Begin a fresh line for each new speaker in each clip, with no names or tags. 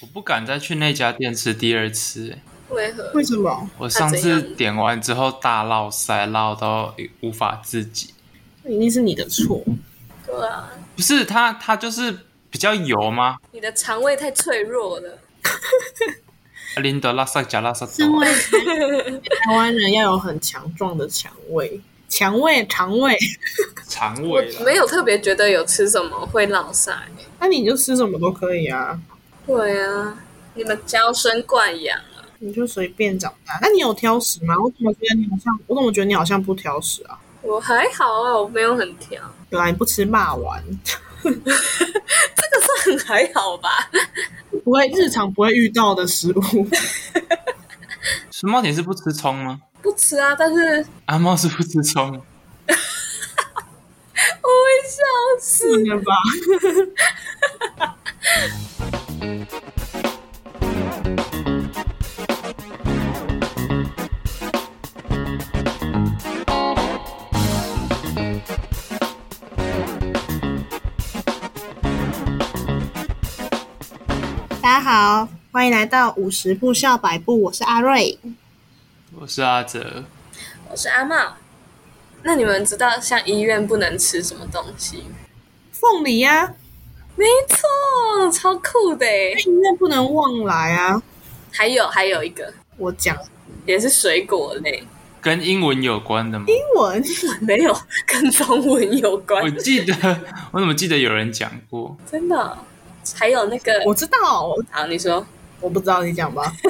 我不敢再去那家店吃第二次、欸。
为何？
为什么？
我上次点完之后大落塞，落到无法自己。
那一定是你的错。
对啊，
不是它，它就是比较油吗？
你的肠胃太脆弱了。
林德拉萨加拉萨
身为台湾人要有很强壮的肠胃，肠胃肠胃，
肠胃啦
没有特别觉得有吃什么会落腮。
那你就吃什么都可以啊，
对啊，你们娇生惯养啊。
你就随便长大。那你有挑食吗？我怎么觉得你好像，我怎么觉得你好像不挑食啊？
我还好啊，我没有很挑，
原来你不吃骂丸，
这个算很还好吧？
不会日常不会遇到的食物。
熊猫你是不吃葱吗？
不吃啊，但是
阿猫是不吃葱，
我会笑死。
是了吧？大家好，欢迎来到五十步笑百步，我是阿瑞。
我是阿哲。
我是阿茂。那你们知道像医院不能吃什么东西？
凤梨呀、
没错，超酷的诶
医院不能忘来啊！
还有还有一个
我讲
也是水果类，
跟英文有关的吗？
英文，
没有跟中文有关
我，记得，我怎么记得有人讲过？
真的哦。还有那个，
我知道，我
好，你说
我不知道，你讲吧。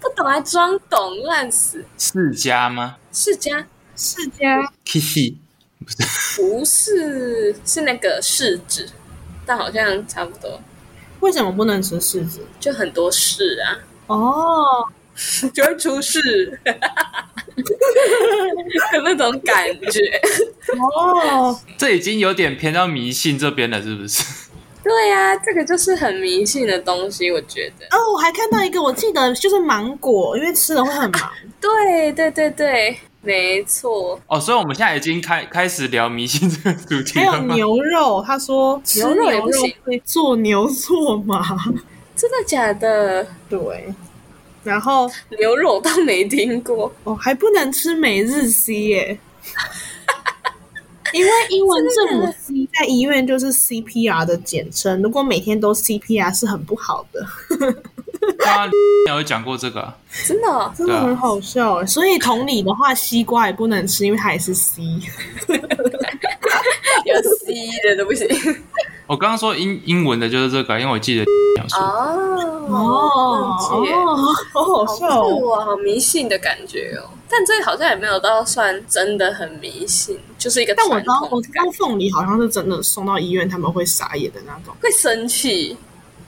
不懂还装懂，烂死。
世家吗
世家
世家
？Kitty
不是，是那个柿子，但好像差不多，
为什么不能吃柿子？
就很多事啊，
哦，
就会出事，有那种感觉。
哦，
这已经有点偏到迷信这边了，是不是？
对呀、这个就是很迷信的东西，我觉得。
哦，我还看到一个，我记得就是芒果，因为吃了会很忙。
对对对对，没错。
哦，所以我们现在已经开开始聊迷信这个主题
还有？牛肉，他说吃
牛肉也不行
会做牛做马。
真的假的？
对，然后
牛肉倒没听过，
哦还不能吃每日 C 耶。因为英文字母 C 在医院就是 CPR 的简称，如果每天都 CPR 是很不好的，
他有讲过这个啊，
真的哦、
真的很好笑。所以同理的话，西瓜也不能吃，因为它也是 C。
有 C 的都不行。
我刚刚说英英文的就是这个，因为我记得。
哦
哦哦，好好
好
笑哦！
好迷信的感觉哦。但这好像也没有到算真的很迷信，就是一个
但我
传
知道，我知
统的感觉。
道凤梨好像是真的送到医院他们会傻眼的那种。
会生气，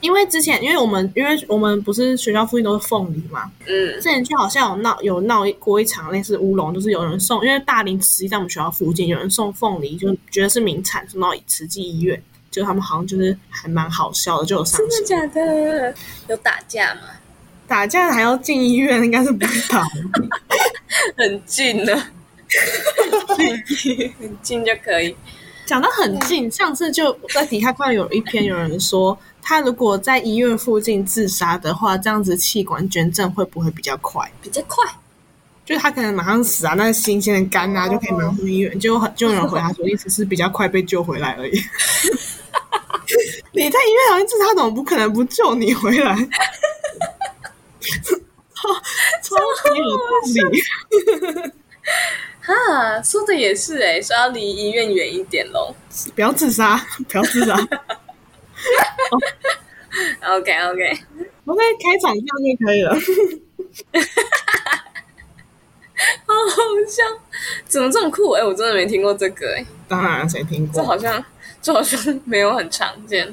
因为之前，因为我们因为我们不是学校附近都是凤梨嘛，
嗯
之前就好像有闹有闹过一场类似乌龙，就是有人送，因为大林实际在我们学校附近，有人送凤梨，就觉得是名产，送到慈济医院，就他们好像就是还蛮好笑的，就有上新
真的假的？有打架吗？
打架还要进医院，应该是不知道。
很近的，很近就可以。
讲到很近，上次就在底下看到有一篇有人说，他如果在医院附近自杀的话，这样子器官捐赠会不会比较快？
比较快，
就是他可能马上死啊，那新鲜的肝啊就可以马上送医院，就很就有人回答说，意思是比较快被救回来而已。你在医院好像自杀，怎么不可能不救你回来？超超级有道理，
哈，说的也是哎，说要离医院远一点喽。
不要自杀，不要自杀。
OK OK，
我在开场这样就可以了。
好好笑，怎么这么酷？哎，我真的没听过这个哎，
当然，谁听过？
这好像 这好像没有很常见。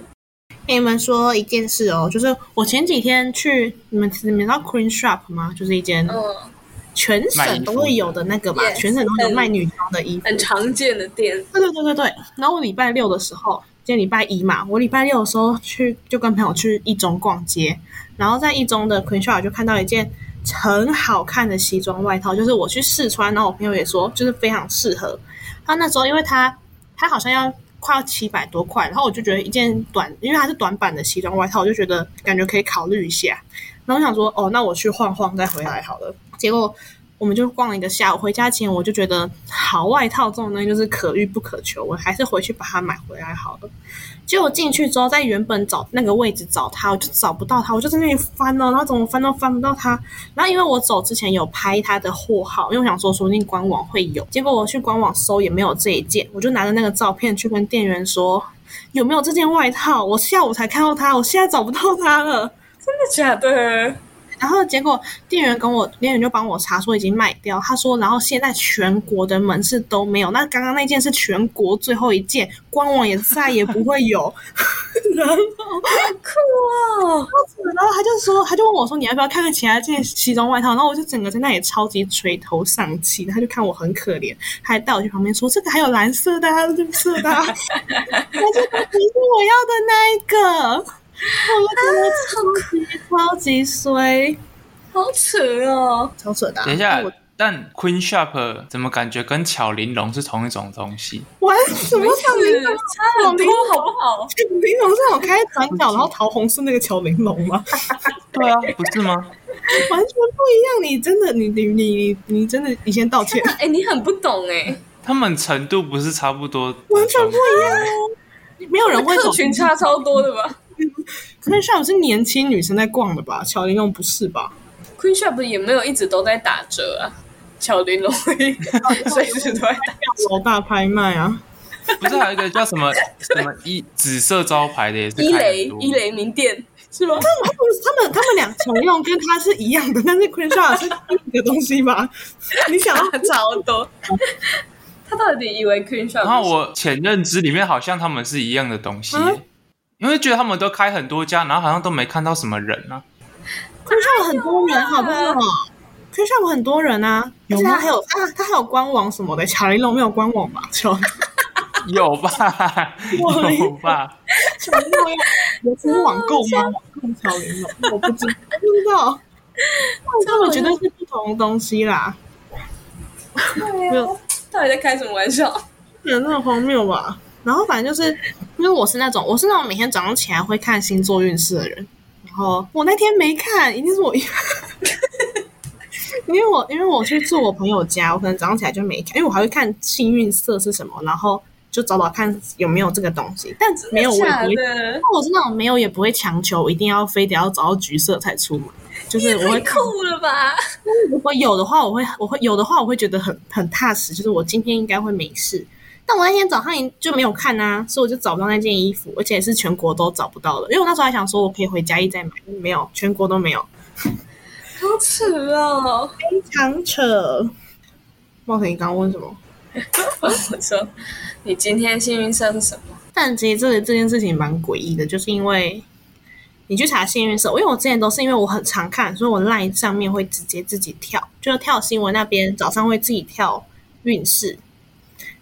跟你们说一件事哦，就是我前几天去你们你们知道 Queen Shop 吗？就是一间
嗯，
全省都会有的那个
嘛，
全省都会有卖女装的衣服。
很常见的店。
对对对对对。然后我礼拜六的时候，今天礼拜一嘛，我礼拜六的时候去就跟朋友去一中逛街，然后在一中的 Queen Shop 就看到一件很好看的西装外套，就是我去试穿，然后我朋友也说就是非常适合。他那时候因为他他好像要快要七百多块，然后我就觉得一件短，因为它是短版的西装外套，我就觉得感觉可以考虑一下。然后我想说，哦，那我去晃晃再回来好了。结果我们就逛了一个下午，回家前我就觉得好外套这种东西就是可遇不可求，我还是回去把它买回来好了。结果进去之后，在原本找那个位置找它，我就找不到它，我就在那里翻哦，然后怎么翻都翻不到它。然后因为我走之前有拍它的货号，因为我想说说不定官网会有。结果我去官网搜也没有这一件，我就拿着那个照片去跟店员说有没有这件外套。我下午才看到它，我现在找不到它了。
真的假的？
然后结果店员跟我店员就帮我查说已经卖掉，他说然后现在全国的门市都没有，那刚刚那件是全国最后一件，官网也再也不会有。然后
酷哦！
然后他就说，他就问我说你要不要看看其他件西装外套？然后我就整个在那里超级垂头丧气，他就看我很可怜，他还带我去旁边说这个还有蓝色的、啊、绿色的、啊，但是不是我要的那一个。我觉得超级超级衰，
好扯哦！
超扯的啊、
等一下
但
Queen Shop 怎么感觉跟巧玲珑是同一种东西？
玩什么巧玲珑？
差很多，好不好？
巧玲珑是有开转角，然后桃红是那个巧玲珑吗？
对啊，不是吗？
完全不一样！你真的，你你你你你真的，你先道歉，
哎、你很不懂哎、
他们程度不是差不多？
完全不一样哦。没有人会走
客群差超多的吧
可是下午是年轻女生在逛的吧？巧玲珑不是吧
？？Queen Shop 也没有一直都在打折啊，巧玲珑 随时都在打。
楼大拍卖啊！
不是还有一个叫什么什么一紫色招牌的也是开
伊雷
很多
伊雷名店是吗？
他们他们他们俩巧玲珑跟它是一样的，但是 Queen Shop 是另一个东西吧？你想要
超多。他到底以为 Queen Shop？
然后我前认知里面好像他们是一样的东西，
嗯
因为觉得他们都开很多家，然后好像都没看到什么人啊。
Queen Shop 很多人，好不好？Queen Shop 很多人啊，有吗？还有啊，他还有官网什么的，巧玲珑没有官网吧？巧
有吧？有吧？
巧玲珑有有什么网购吗？网购巧玲珑，我不知我不知道。他们绝对是不同的东西啦，没有
到底在开什么玩笑？
有那么荒谬吧？然后反正就是因为我是那种我是那种每天早上起来会看星座运势的人，然后我那天没看，一定是我，因为我因为我去住我朋友家，我可能早上起来就没看，因为我还会看幸运色是什么，然后就找找看有没有这个东西，但没有我也
假
不会。
那，
我是那种没有也不会强求，一定要非得要找到橘色才出门，就是我会
太酷了吧？
如果有的话，我会我会有的话，我会觉得很很踏实，就是我今天应该会没事。但我那天早上就没有看啊，所以我就找不到那件衣服，而且是全国都找不到的。因为我那时候还想说，我可以回家一再买，没有，全国都没有，
好扯哦！
非常扯。茂腾，你刚刚问什么？
我说你今天幸运色是什么？
但其实这这件事情蛮诡异的，就是因为你去查幸运色，因为我之前都是因为我很常看，所以我 LINE 上面会直接自己跳，就是跳新闻那边早上会自己跳运势。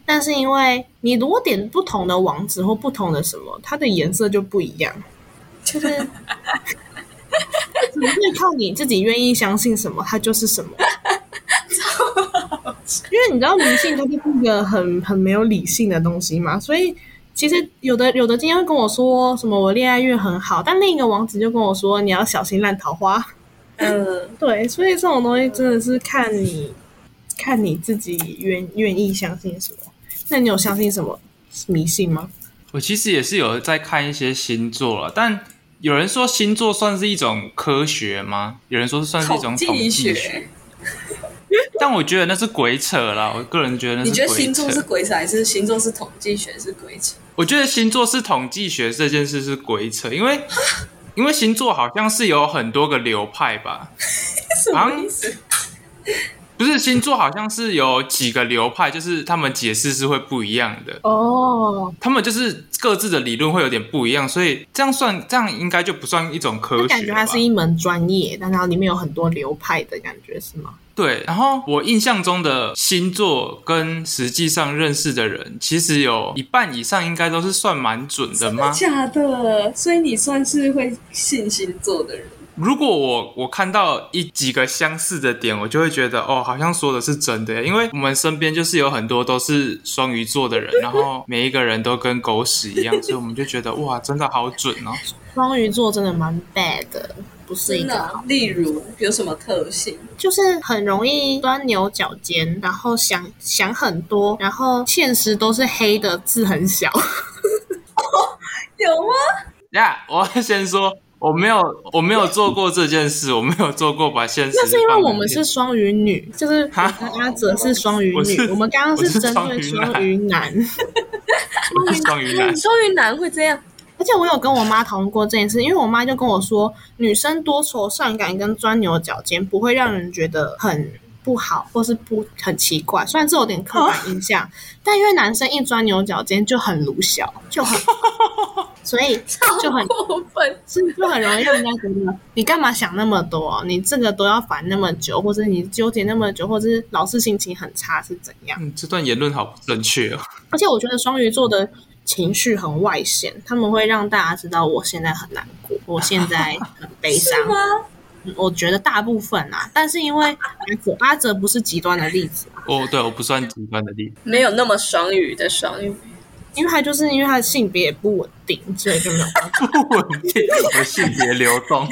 但是因为你如果点不同的网址或不同的什么，它的颜色就不一样，就是只会靠你自己愿意相信什么，它就是什么。因为你知道迷信它就是一个很很没有理性的东西嘛，所以其实有的有的今天会跟我说什么我恋爱运很好，但另一个网址就跟我说你要小心烂桃花。
嗯，
对，所以这种东西真的是看你看你自己愿愿意相信什么。那你有相信什么迷信吗？
我其实也是有在看一些星座了，但有人说星座算是一种科学吗？有人说算是一种统计
学
学，。但我觉得那是鬼扯啦。我个人觉得那是
你觉得星座是。鬼扯，还是星座是统计学是鬼扯？
我觉得星座是统计学这件事是鬼扯，因为因为星座好像是有很多个流派吧，
什么意思？
不是星座好像是有几个流派，就是他们解释是会不一样的。
哦，
他们就是各自的理论会有点不一样，所以这样算这样应该就不算一种科学吧。
感觉它是一门专业，但它里面有很多流派的感觉是吗？
对，然后我印象中的星座跟实际上认识的人，其实有一半以上应该都是算蛮准的吗？
假的？所以你算是会信星座的人？
如果我我看到一几个相似的点，我就会觉得哦，好像说的是真的，因为我们身边就是有很多都是双鱼座的人，然后每一个人都跟狗屎一样，所以我们就觉得哇，真的好准哦。
双鱼座真的蛮 bad 的，不是一个。
例如有什么特性？
就是很容易钻牛角尖，然后想想很多，然后现实都是黑的，字很小。
有吗？
呀我要先说，我没有我没有做过这件事，我没有做过把现实。
那是因为我们是双鱼女，就是阿哲是双鱼女，我们刚刚
是
针对
双
双鱼男。
双鱼男，
双鱼男会这样？
而且我有跟我妈讨论过这件事，因为我妈就跟我说，女生多愁善感跟钻牛角尖不会让人觉得很不好，或是不很奇怪。虽然这有点刻板印象，但因为男生一钻牛角尖就很鲁小，就很，所以就很
过分。
是就很容易让人家觉得你干嘛想那么多？你这个都要烦那么久，或者你纠结那么久，或者是老是心情很差是怎样？
嗯，这段言论好不正确哦。
而且我觉得双鱼座的情绪很外显，他们会让大家知道我现在很难过，我现在很悲 伤。我觉得大部分啊，但是因为阿哲阿哲不是极端的例子啊，
哦，对，我不算极端的例子。
没有那么双鱼的双鱼。
因为他就是因为他的性别也不稳定，所以就没有办法。
不稳定，我性别流动。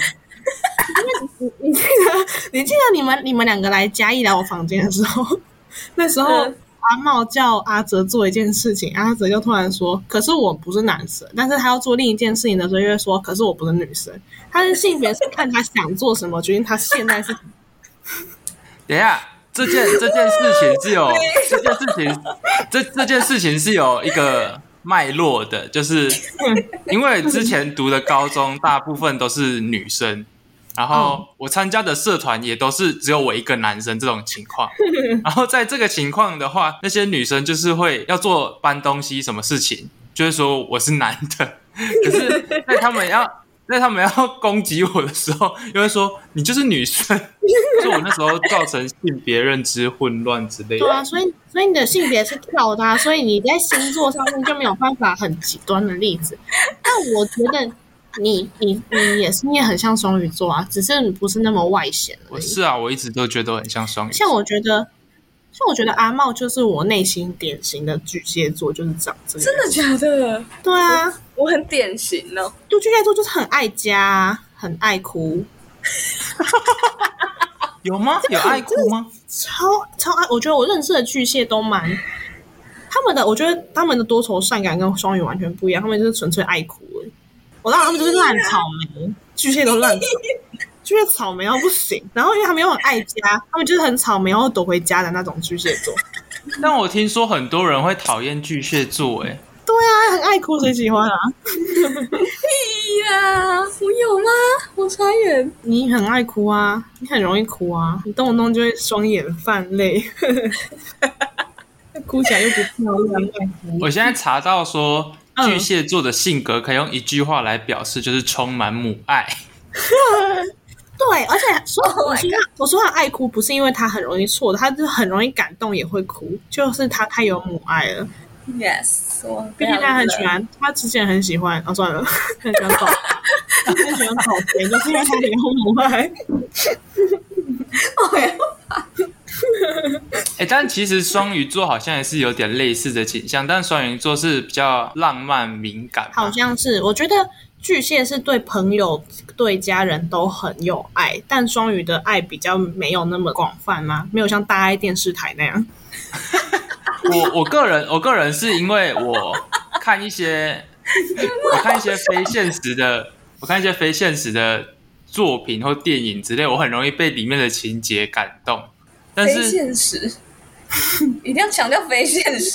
你你记得你记得你们你们两个来嘉义来我房间的时候，那时候
嗯
阿茂叫阿哲做一件事情，阿哲就突然说：“可是我不是男生。”但是他要做另一件事情的时候，就会说：“可是我不是女生。”他的性别是看他想做什么，决定他现在是什么。
等一下，这件这件事情是有 这件事情，这这件事情是有一个脉络的，就是 因为之前读的高中大部分都是女生，然后我参加的社团也都是只有我一个男生这种情况，然后在这个情况的话，那些女生就是会要做搬东西什么事情，就是说我是男的，可是在他们要。在他们要攻击我的时候，又会说你就是女生，所以我那时候造成性别认知混乱之类的。
对啊，所以所以你的性别是跳的、啊，所以你在星座上面就没有办法很极端的例子。但我觉得你你你也是，你也很像双鱼座啊，只是你不是那么外显而已。
我是啊，我一直都觉得我很像双鱼。
像我觉得，像我觉得阿茂就是我内心典型的巨蟹座，就是长这个样。
真的假的？
对啊，
我很典型哦。
就巨蟹座就是很爱家，很爱哭，
有吗？有爱哭吗？
超超爱。我觉得我认识的巨蟹都蛮。他们的，我觉得他们的多愁善感跟双鱼完全不一样，他们就是纯粹爱哭而已。我当然他们就是烂草莓，巨蟹都烂草莓，巨蟹草莓到不行。然后因为他们又很爱家，他们就是很草莓，然后躲回家的那种巨蟹座。
但我听说很多人会讨厌巨蟹座，哎，
对啊，很爱哭，谁喜欢啊？
屁呀，我有吗？我傻眼。
你很爱哭啊，你很容易哭啊，你动不动就会双眼泛泪，哭起来又不漂亮。
我现在查到说
嗯
巨蟹座的性格可以用一句话来表示，就是充满母爱。
对，而且说
Oh
我说他我说他爱哭，不是因为他很容易错，他就是很容易感动也会哭，就是他太有母爱了。
Yes，我
毕竟他很喜欢，他之前很喜欢，哦算了，很喜欢宝，他很喜欢宝贝，就是因为他很有母爱。
哎，但其实双鱼座好像也是有点类似的倾向，但双鱼座是比较浪漫敏感，
好像是，我觉得巨蟹是对朋友、对家人都很有爱，但双鱼的爱比较没有那么广泛吗？没有像大爱电视台那样。
我我个人，我个人是因为我看一些，我看一些非现实的，我看一些非现实的作品或电影之类，我很容易被里面的情节感动。但
非
是
现实，一定要强调非现实。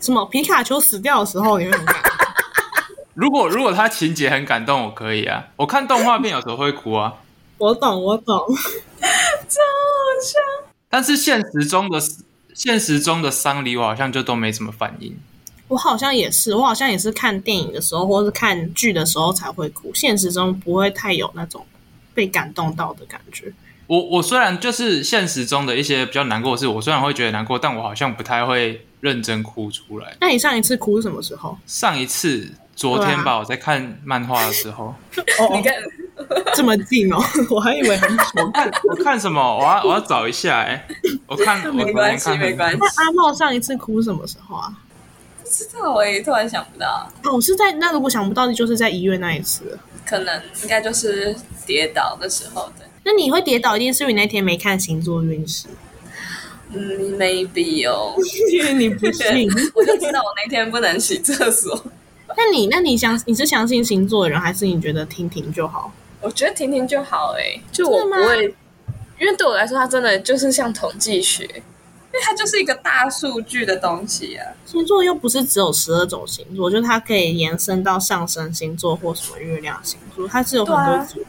什么皮卡丘死掉的时候，你会很感动
如果如果他情节很感动，我可以啊。我看动画片有时候会哭啊，
我懂，我懂。
超好笑但是现实中的现实中的丧礼，我好像就都没什么反应。
我好像也是，我好像也是看电影的时候，或是看剧的时候才会哭，现实中不会太有那种被感动到的感觉。
我我虽然就是现实中的一些比较难过的事，我虽然会觉得难过，但我好像不太会认真哭出来。
那你上一次哭是什么时候？
上一次昨天吧，
啊
我在看漫画的时候，
哦
你，看，
这么近哦，我还以为很久。
我看我看什么？我要我要找一下哎、我看
没关系，
看
没关系。
那阿茂上一次哭什么时候啊？
不知道哎，突然想不到，
哦，是在那如果想不到，就是在医院那一次。
可能应该就是跌倒的时候的。
那你会跌倒，一定是因为你那天没看星座运势，
嗯，maybe 哦，
因为你不信。
我就知道我那天不能洗厕所。
那你那你相你是相信星座的人，还是你觉得听听就好？
我觉得听听就好哎，就我不会，因为对我来说，它真的就是像统计学，因为它就是一个大数据的东西啊。
星座又不是只有十二种星座，就是它可以延伸到上升星座或什么月亮星座，它是有很多组。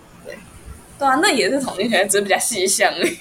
对啊，那也是统计学，只是比较细项而已，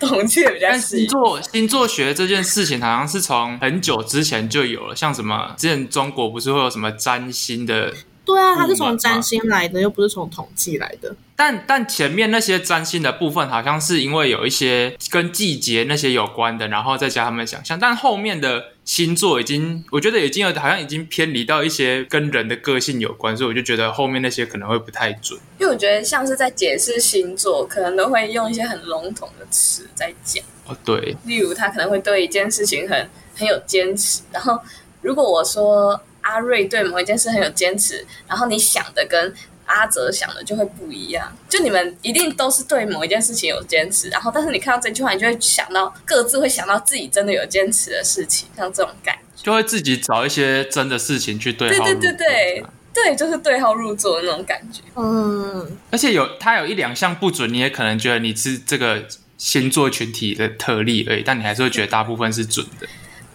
统计的比较细。
座星座学这件事情好像是从很久之前就有了，像什么之前中国不是会有什么占星的，
对啊，它是从占星来的，又不是从统计来的。
但但前面那些占星的部分好像是因为有一些跟季节那些有关的，然后再加他们想象，但后面的星座已经我觉得已经有好像已经偏离到一些跟人的个性有关，所以我就觉得后面那些可能会不太准。
因为我觉得像是在解释星座，可能都会用一些很笼统的词在讲。
哦，对，
例如，他可能会对一件事情很很有坚持。然后，如果我说阿瑞对某一件事很有坚持，然后你想的跟阿哲想的就会不一样。就你们一定都是对某一件事情有坚持，然后但是你看到这句话，你就会想到各自会想到自己真的有坚持的事情，像这种感觉。
就会自己找一些真的事情去对号入
对对对对对，就是对号入座的那种感觉。
嗯，
而且有他有一两项不准，你也可能觉得你是这个星座群体的特例而已，但你还是会觉得大部分是准的。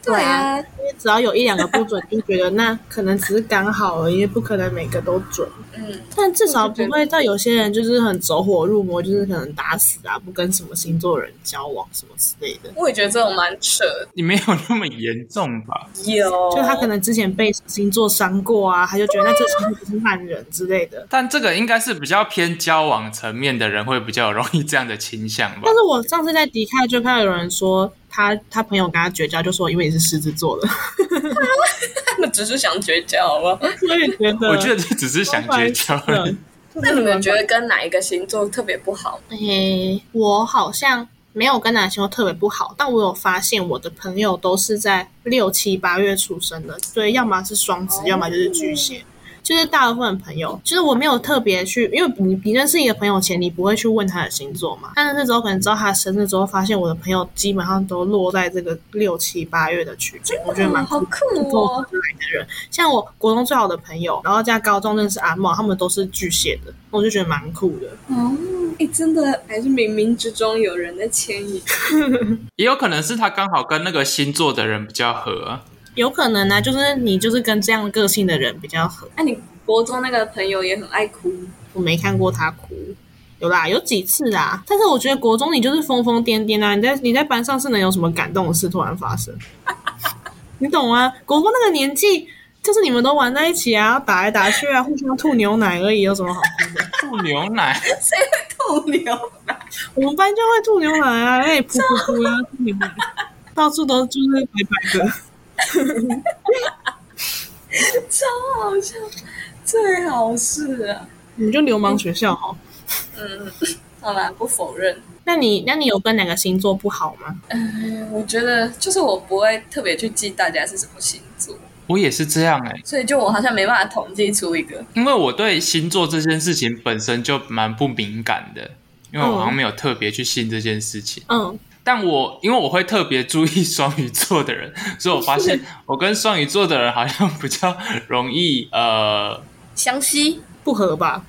对啊，因为只要有一两个不准，就觉得那可能只是刚好而已，不可能每个都准。
嗯，
但至少不会到有些人就是很走火入魔，就是可能打死啊，不跟什么星座人交往什么之类的。
我也觉得这种蛮扯的。
你没有那么严重吧？
有，
就他可能之前被星座伤过啊，他就觉得那这星座就是烂人之类的。
但这个应该是比较偏交往层面的人会比较容易这样的倾向吧
但？是我上次在迪卡就看到有人说他他朋友跟他绝交，就说因为你是狮子座的，
他们只是想绝交，好不好？
我也觉得，
我觉得这只是想绝交。
那你们觉得跟哪一个星座特别不好？
诶，我好像没有跟哪个星座特别不好，但我有发现我的朋友都是在六七八月出生的，所以，要么是双子，要么就是巨蟹。就是大部分朋友，就是我没有特别去，因为你你认识一个朋友前，你不会去问他的星座嘛。但是那时候可能知道他生日之后，发现我的朋友基本上都落在这个六七八月的区间，我觉得蛮
好
酷
酷
跟我合
哦！
来的人，像我国中最好的朋友，然后加高中认识阿茂，他们都是巨蟹的，我就觉得蛮酷的。
哦，哎，真的还是冥冥之中有人在牵引。
也有可能是他刚好跟那个星座的人比较合啊。
有可能呢、就是你就是跟这样个性的人比较合。
哎、你国中那个朋友也很爱哭，
我没看过他哭，有啦，有几次啦。但是我觉得国中你就是疯疯癫癫啊，你在你在班上是能有什么感动的事突然发生？你懂吗？国中那个年纪，就是你们都玩在一起啊，打来打去啊，互相吐牛奶而已，有什么好哭的？
吐牛奶，
谁会吐牛奶？
我们班就会吐牛奶啊，那里噗噗噗啊，吐牛奶，到处都就是白白的。
超好笑，最好是啊。
你就流氓学校哈。
嗯，好啦，不否认。
那你那你有跟哪个星座不好吗？
嗯，我觉得就是我不会特别去记大家是什么星座，
我也是这样哎、
所以就我好像没办法统计出一个。
因为我对星座这件事情本身就蛮不敏感的，因为我好像没有特别去信这件事情。
嗯，
但我因为我会特别注意 双鱼座的人，所以我发现我跟双鱼座的人好像比较容易呃
相吸
不合吧？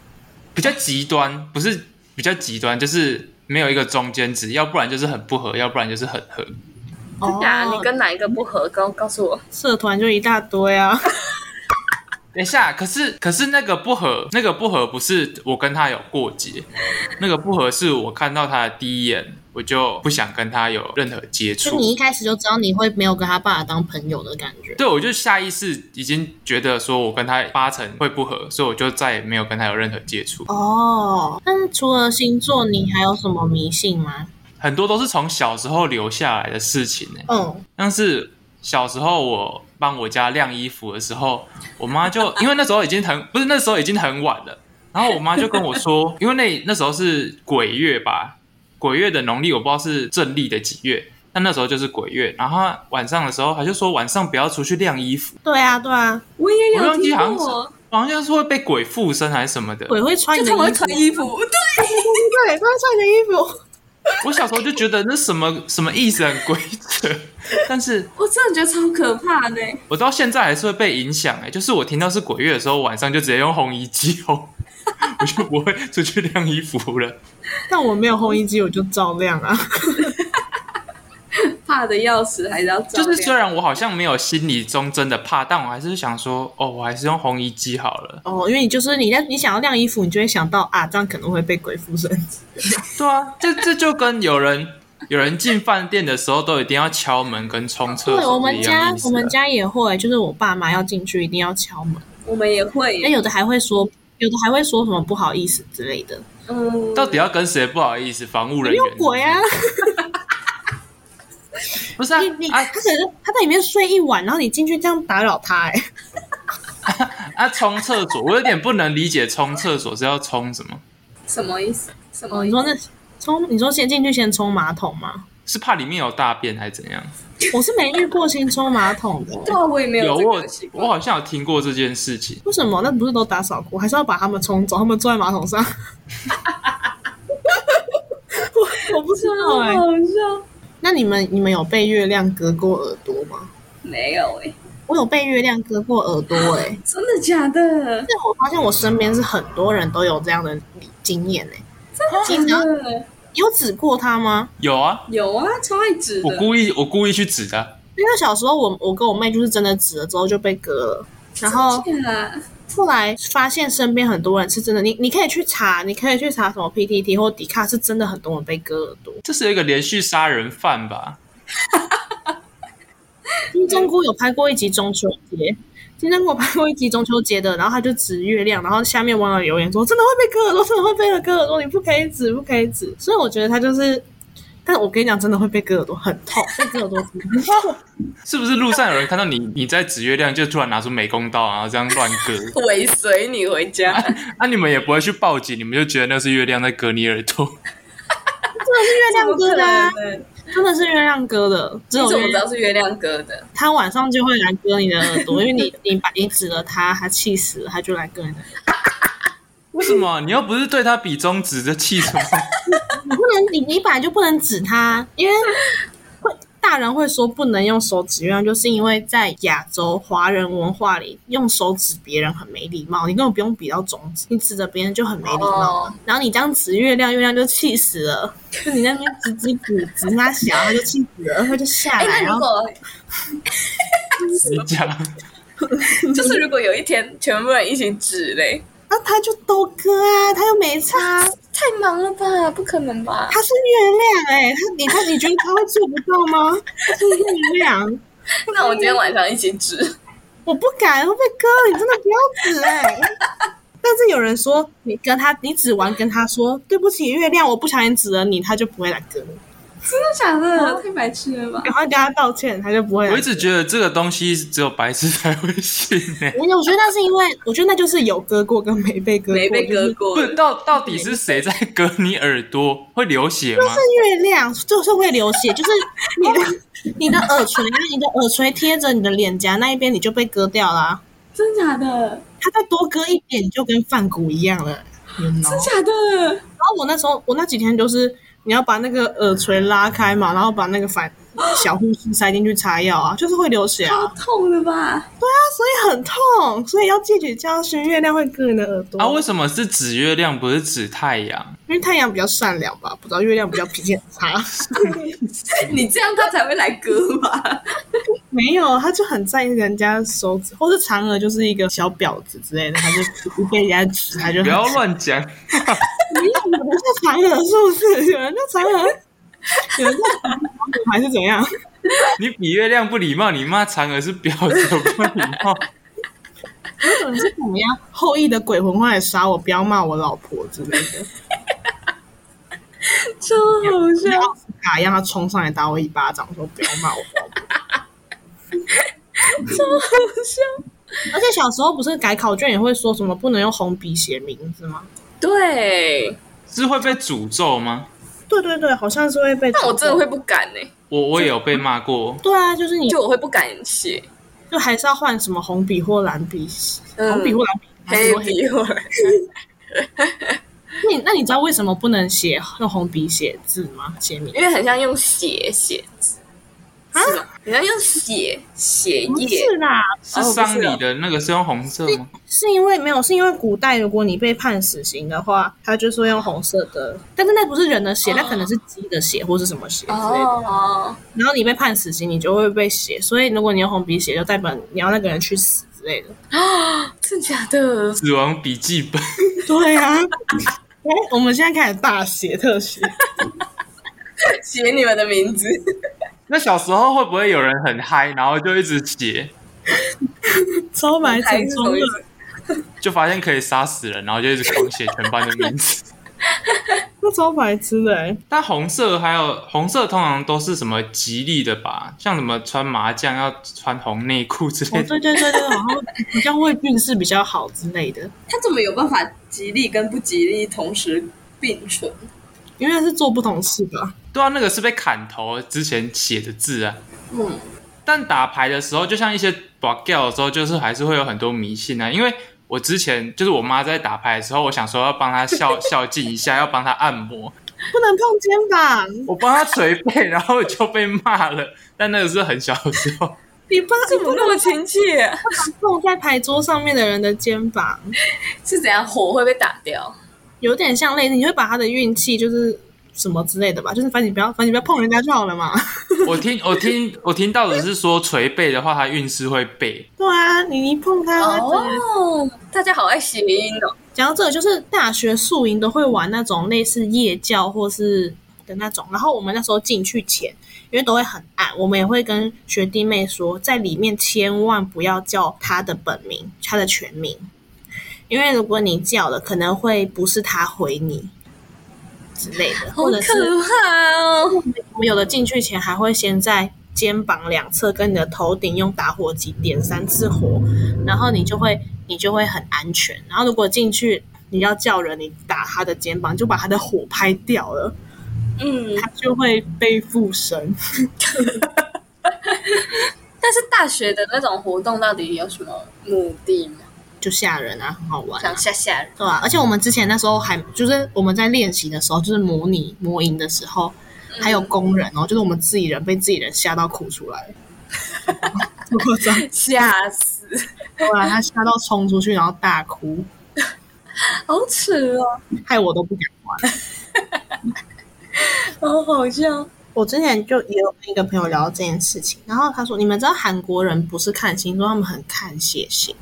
比较极端，不是比较极端，就是没有一个中间值，要不然就是很不合，要不然就是很合。
真假？
哦
你跟哪一个不合？告告诉我。
社团就一大堆啊。
等一下，可是可是那个不合，那个不合不是我跟他有过节，那个不合是我看到他的第一眼，我就不想跟他有任何接触。
就你一开始就知道你会没有跟他爸爸当朋友的感觉。
对，我就下意识已经觉得说我跟他八成会不合，所以我就再也没有跟他有任何接触。
哦，但是除了星座，你还有什么迷信吗？
很多都是从小时候留下来的事情呢，
嗯，
但是小时候我帮我家晾衣服的时候，我妈就因为那时候已经很不是那时候已经很晚了，然后我妈就跟我说，因为那那时候是鬼月吧，鬼月的农历我不知道是正历的几月，但那时候就是鬼月，然后晚上的时候，他就说晚上不要出去晾衣服，
对啊，对啊，
我也
我
有听
忘记好像
过，
好像是会被鬼附身还是什么的。
鬼会穿你的衣服，
穿衣服，对，
对，他会穿你的衣服。
我小时候就觉得那什么什么意思很规则，但是
我真的觉得超可怕的。
我到现在还是会被影响哎、就是我听到是鬼月的时候，晚上就直接用烘衣机烘，我就不会出去晾衣服了。
但我没有烘衣机，我就照亮啊。
怕的要死，还是要照
就是虽然我好像没有心理中真的怕，但我还是想说，哦，我还是用烘衣机好了。
哦，因为你就是你在你想要晾衣服，你就会想到啊，这样可能会被鬼附身。
对啊，这这就跟有人有人进饭店的时候都一定要敲门跟冲厕
对，
所
我们
是一样
家我们家也会，就是我爸妈要进去一定要敲门，
我们也会
那，有的还会说，有的还会说什么不好意思之类的。
嗯，
到底要跟谁不好意思？防务人员
有鬼啊！
不是啊
你你
啊
他可能他在里面睡一晚，然后你进去这样打扰他、哎，
啊！冲厕所，我有点不能理解冲厕所是要冲什么？
什么意思？什
哦，
么意思？
你说那冲，你说先进去先冲马桶吗？
是怕里面有大便还是怎样？
我是没遇过先冲马桶的、
对啊，我也没有
有我。我好像有听过这件事情。
为什么？那不是都打扫过？还是要把他们冲走？他们坐在马桶上？我我不知道哎、
好笑，
那你们你们有被月亮割过耳朵吗？
没有哎，
我有被月亮割过耳朵哎、
真的假的？
但我发现我身边是很多人都有这样的经验哎、
真的
你有指过他吗？
有啊，
有啊，超爱指的。
我故意我故意去指的。
因为小时候我我跟我妹就是真的指了之后就被割了，然后后来发现身边很多人是真的，你你可以去查，你可以去查什么 PTT 或迪卡，是真的很多人被割耳朵。
这是一个连续杀人犯吧？
金针菇有拍过一集中秋节，金针菇有拍过一集中秋节的，然后他就指月亮，然后下面网友留言说真的会被割耳朵，真的会被割耳朵，你不可以指，不可以指。所以我觉得他就是，但我跟你讲，真的会被割耳朵，很痛，被割耳朵很痛。
是不是路上有人看到你你在指月亮，就突然拿出美工刀，然后这样乱割？
尾随你回家，
啊，你们也不会去报警，你们就觉得那是月亮在割你耳朵？
真的是月亮割的、啊，真的是月亮哥的，只
你怎么
有月亮。
知道是月亮哥的？
他晚上就会来割你的耳朵，因为你 你把你指了他，他气死了，他就来割你的耳朵。
为什么？你又不是对他比中指，这气什么？
你不能，你你本来就不能指他，因为会大人会说不能用手指月亮，就是因为在亚洲华人文化里，用手指别人很没礼貌，你根本不用比到中指，你指着别人就很没礼貌。然后你这样指月亮，月亮就气死了，就你那边指指指指他小，他就气死了，他就下
哎，
来，然后
那如果
你讲，
就是如果有一天全部人一起指嘞，
啊他就都割啊，他又没差。
太忙了吧？不可能吧？
他是月亮哎、他你他你觉得他会做不到吗？他是月亮，
那我今天晚上一起指。
我不敢会被割，你真的不要指哎、但是有人说，你跟他，你指完跟他说对不起，月亮，我不小心指了你，他就不会来割你。
真的假的？太白痴了吧？
赶快跟他道歉，他就不会
我一。直觉得这个东西只有白痴才会信呢、
我我觉得那是因为，我觉得那就是有割过跟没被割过，
没被割过
不是，到到底是谁在割你耳朵？会流血吗？
就是月亮，就是会流血，就是你的你的耳垂，你的耳垂贴着你的脸颊那一边，你就被割掉啦。
真假的？
他再多割一点，你就跟范骨一样了。You know?
真假的？
然后我那时候，我那几天就是你要把那个耳垂拉开嘛，然后把那个反小护士塞进去擦药啊，就是会流血
超
啊，
痛的吧？
对啊所以很痛，所以要汲取教训。月亮会割你的耳朵
啊，为什么是指月亮，不是指太阳？
因为太阳比较善良吧，不知道月亮比较脾气很差。
你这样他才会来割吧？
没有，他就很在意人家手指，或是嫦娥就是一个小婊子之类的，他就一被人家指，他就
不要乱讲。
没有有人叫嫦娥是不是？有人叫嫦娥，有人叫嫦娥还是怎样？
你比月亮不礼貌，你骂嫦娥是婊子，有不礼貌。
有人是怎么样？后羿的鬼魂会来杀我，不要骂我老婆之类的。
超好笑！
打一样，他冲上来打我一巴掌，说不要骂我老婆。而且小时候不是改考卷也会说什么不能用红笔写名字吗？
对，
是会被诅咒吗？
对对对，好像是会被。
但我真的会不敢呢、
我我也有被骂过，
对啊，就是你
就我会不敢写
就还是要换什么红笔或蓝笔，
嗯
红笔或蓝笔，还是
黑笔或 者
那你那你知道为什么不能写用红笔写字吗？写名
因为很像用血写字，是你要用血血
不
液，
是啦，
是丧礼的那个是用红色吗？
是因为没有，是因为古代如果你被判死刑的话，他就是会用红色的，但是那不是人的血，那可能是鸡的血或是什么血之类的。
哦，
然后你被判死刑，你就会被写，所以如果你用红笔写，就代表你要那个人去死之类的。啊。
真假的？
死亡笔记本，
对啊，哎，我们现在开始大写特写，
写你们的名字，
那小时候会不会有人很嗨，然后就一直写，
超白
还
痴？
就发现可以杀死人，然后就一直狂写全班的名字。
那超白痴的哎。
但红色还有红色通常都是什么吉利的吧？像什么穿麻将要穿红内裤之
哦，
类的。
对对对对，然后比较会运势比较好之类的，
他怎么有办法吉利跟不吉利同时并存？
因为是做不同事的。
对啊，那个是被砍头之前写的字啊。
嗯，
但打牌的时候，就像一些保掉的时候，就是还是会有很多迷信啊。因为我之前就是我妈在打牌的时候，我想说要帮她孝孝敬一下，要帮她按摩，
不能碰肩膀，
我帮她捶背，然后就被骂了。但那个是很小的时候，
你爸
怎么那么亲切、啊？
碰在牌桌上面的人的肩膀，
是怎样火会被打掉？
有点像类似，你会把他的运气就是什么之类的吧，就是反正你不要，反正你不要碰人家就好了嘛。
我听我 听我听到的是说捶背的话，他运势会背。
对啊，你一碰他，
哦，大家好爱谐音哦。
讲到这个，就是大学宿营都会玩那种类似夜教或是的那种，然后我们那时候进去前，因为都会很暗，我们也会跟学弟妹说，在里面千万不要叫他的本名，他的全名，因为如果你叫了，可能会不是他回你之类的，
好
或者是
可怕哦！
我们有的进去前还会先在肩膀两侧跟你的头顶用打火机点三次火，然后你就会你就会很安全。然后如果进去你要叫人，你打他的肩膀，就把他的火拍掉了，
嗯，
他就会被附身。
但是大学的那种活动到底有什么目的吗？
就吓人啊，很好玩、啊
想，吓吓人。
对啊。而且我们之前那时候还就是我们在练习的时候，就是模拟模营的时候，还有工人哦，就是我们自己人被自己人吓到哭出来，夸张。
吓死，
对啊，他吓到冲出去，然后大哭，
好扯哦，
害我都不敢玩。
好好笑。
我之前就也有跟一个朋友聊到这件事情，然后他说：“你们知道韩国人不是看星座，他们很看血型。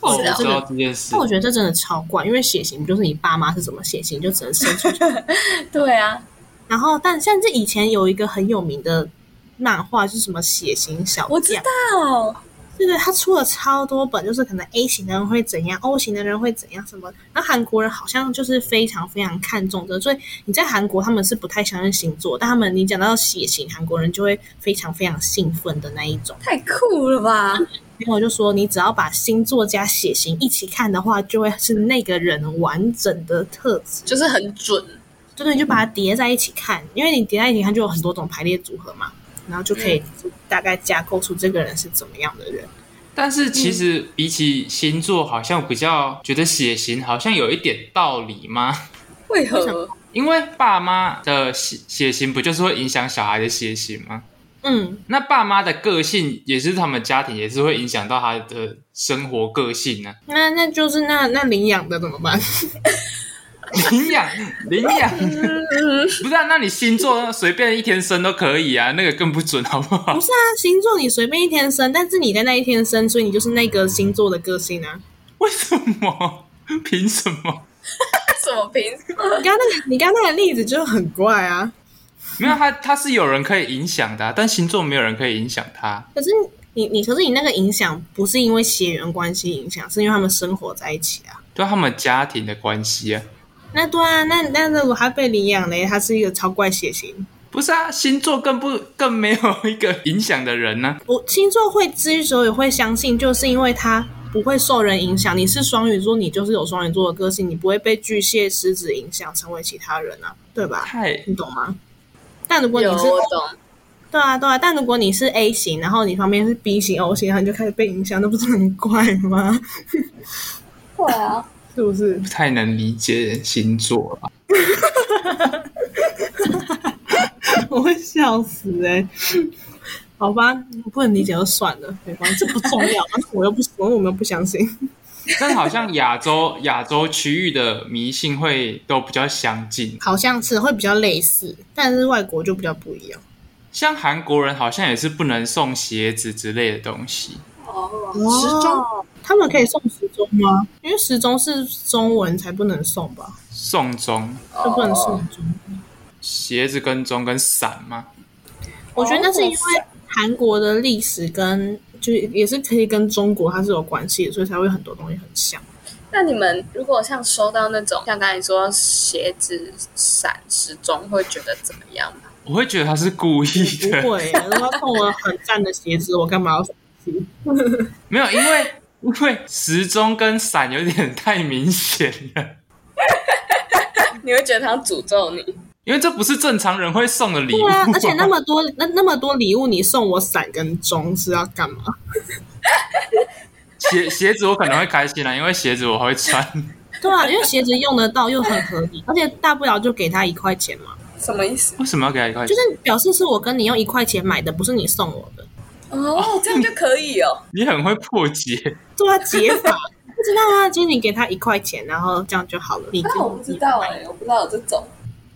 我知道这件事
但。我觉得这真的超怪，因为血型不就是你爸妈是怎么血型，就只能生出去。
对啊，
然后，但像这以前有一个很有名的漫画，就是什么血型小
我知，道。
对对，他出了超多本，就是可能 A 型的人会怎样，O 型的人会怎样什么。然后韩国人好像就是非常非常看重的，所以你在韩国他们是不太相信星座，但他们你讲到血型，韩国人就会非常非常兴奋的那一种。
太酷了吧！
然后我就说，你只要把星座加血型一起看的话，就会是那个人完整的特质。
就是很准，
对对，你就把它叠在一起看，因为你叠在一起看就有很多种排列组合嘛，然后就可以大概架构出这个人是怎么样的人。
但是其实比起星座，好像比较觉得血型好像有一点道理吗？
为何？
因为爸妈的血血型不就是会影响小孩的血型吗？
嗯，
那爸妈的个性也是他们家庭也是会影响到他的生活个性呢、
那那就是那那领养的怎么办？
领养领养，不是啊？那你星座随便一天生都可以啊，那个更不准好不好
不？是啊，星座你随便一天生，但是你在那一天生，所以你就是那个星座的个性啊。
为什么？凭什么？
什么凭？
你刚刚那个，你刚刚那个例子就很怪啊。
没有他，他是有人可以影响的啊、但星座没有人可以影响他。
可是你你可是你那个影响不是因为血缘关系影响，是因为他们生活在一起啊。
对他们家庭的关系啊，
那对啊，那那如果他被领养嘞，他是一个超怪血型，
不是啊，星座更不更没有一个影响的人呢、
我星座会之所以会相信，就是因为他不会受人影响。你是双鱼座，你就是有双鱼座的个性，你不会被巨蟹、狮子影响成为其他人啊，对吧？
太
你懂吗？但如果你是对啊，对啊，但如果你是 A 型，然后你旁边是 B 型、O 型，然后你就开始被影响，那不是很怪吗？
会啊，
是不是？
不太能理解星座了。
我会笑死哎、好吧，不能理解就算了，没关系，这不重要。我又不，我又没有不相信。
但好像亚洲亚洲区域的迷信会都比较相近，
好像是会比较类似，但是外国就比较不一样。
像韩国人好像也是不能送鞋子之类的东西。
哦，
时钟，他们可以送时钟吗？因为时钟是中文才不能送吧，
送钟、
就不能送钟。
鞋子跟钟跟伞吗？
我觉得那是因为韩国的历史跟就是也是可以跟中国它是有关系的，所以才会很多东西很像。
那你们如果像收到那种像刚才说鞋子、伞、时钟，会觉得怎么样吗？
我会觉得他是故意
不
的，
会，如果送我很赞的鞋子，我干嘛要生气？
没有，因为因为时钟跟伞有点太明显了，
你会觉得他诅咒你？
因为这不是正常人会送的礼物、
对啊，而且那么多那那么多礼物，你送我伞跟钟是要干嘛？
鞋鞋子我可能会开心啦，因为鞋子我会穿。
对啊，因为鞋子用得到又很合理，而且大不了就给他一块钱嘛，
什么意思？
为什么要给他一块钱？
就是表示是我跟你用一块钱买的，不是你送我的。
哦，这样就可以哦。
你很会破解，
对啊，解法 不知道啊，就是你给他一块钱，然后这样就好了。你
但我不知道哎、我不知道有这种。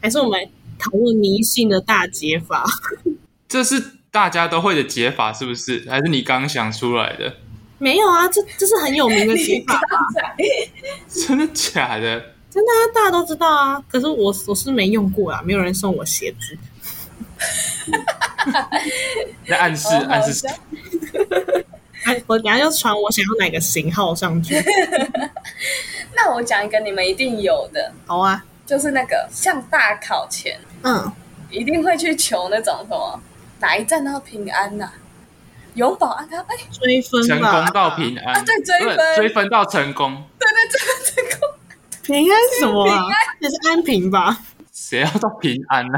还是我们讨论迷信的大解法？
这是大家都会的解法，是不是？还是你刚想出来的？
没有啊，这这是很有名的解法吧？
真的假的？
真的啊，大家都知道啊。可是我我是没用过啊，没有人送我鞋子。
在暗示
哦
暗示
好
哎，我等下就传我想要哪个型号上去。
那我讲一个你们一定有的，
好啊，
就是那个像大考前
嗯，
一定会去求那种什么哪一站到平安呐、永保安他，哎，
追分
成，功到平安，
啊对追分。
追分到成功，
对对，这个这个，
平安什么啊？也是安平吧？
谁要到平安呢、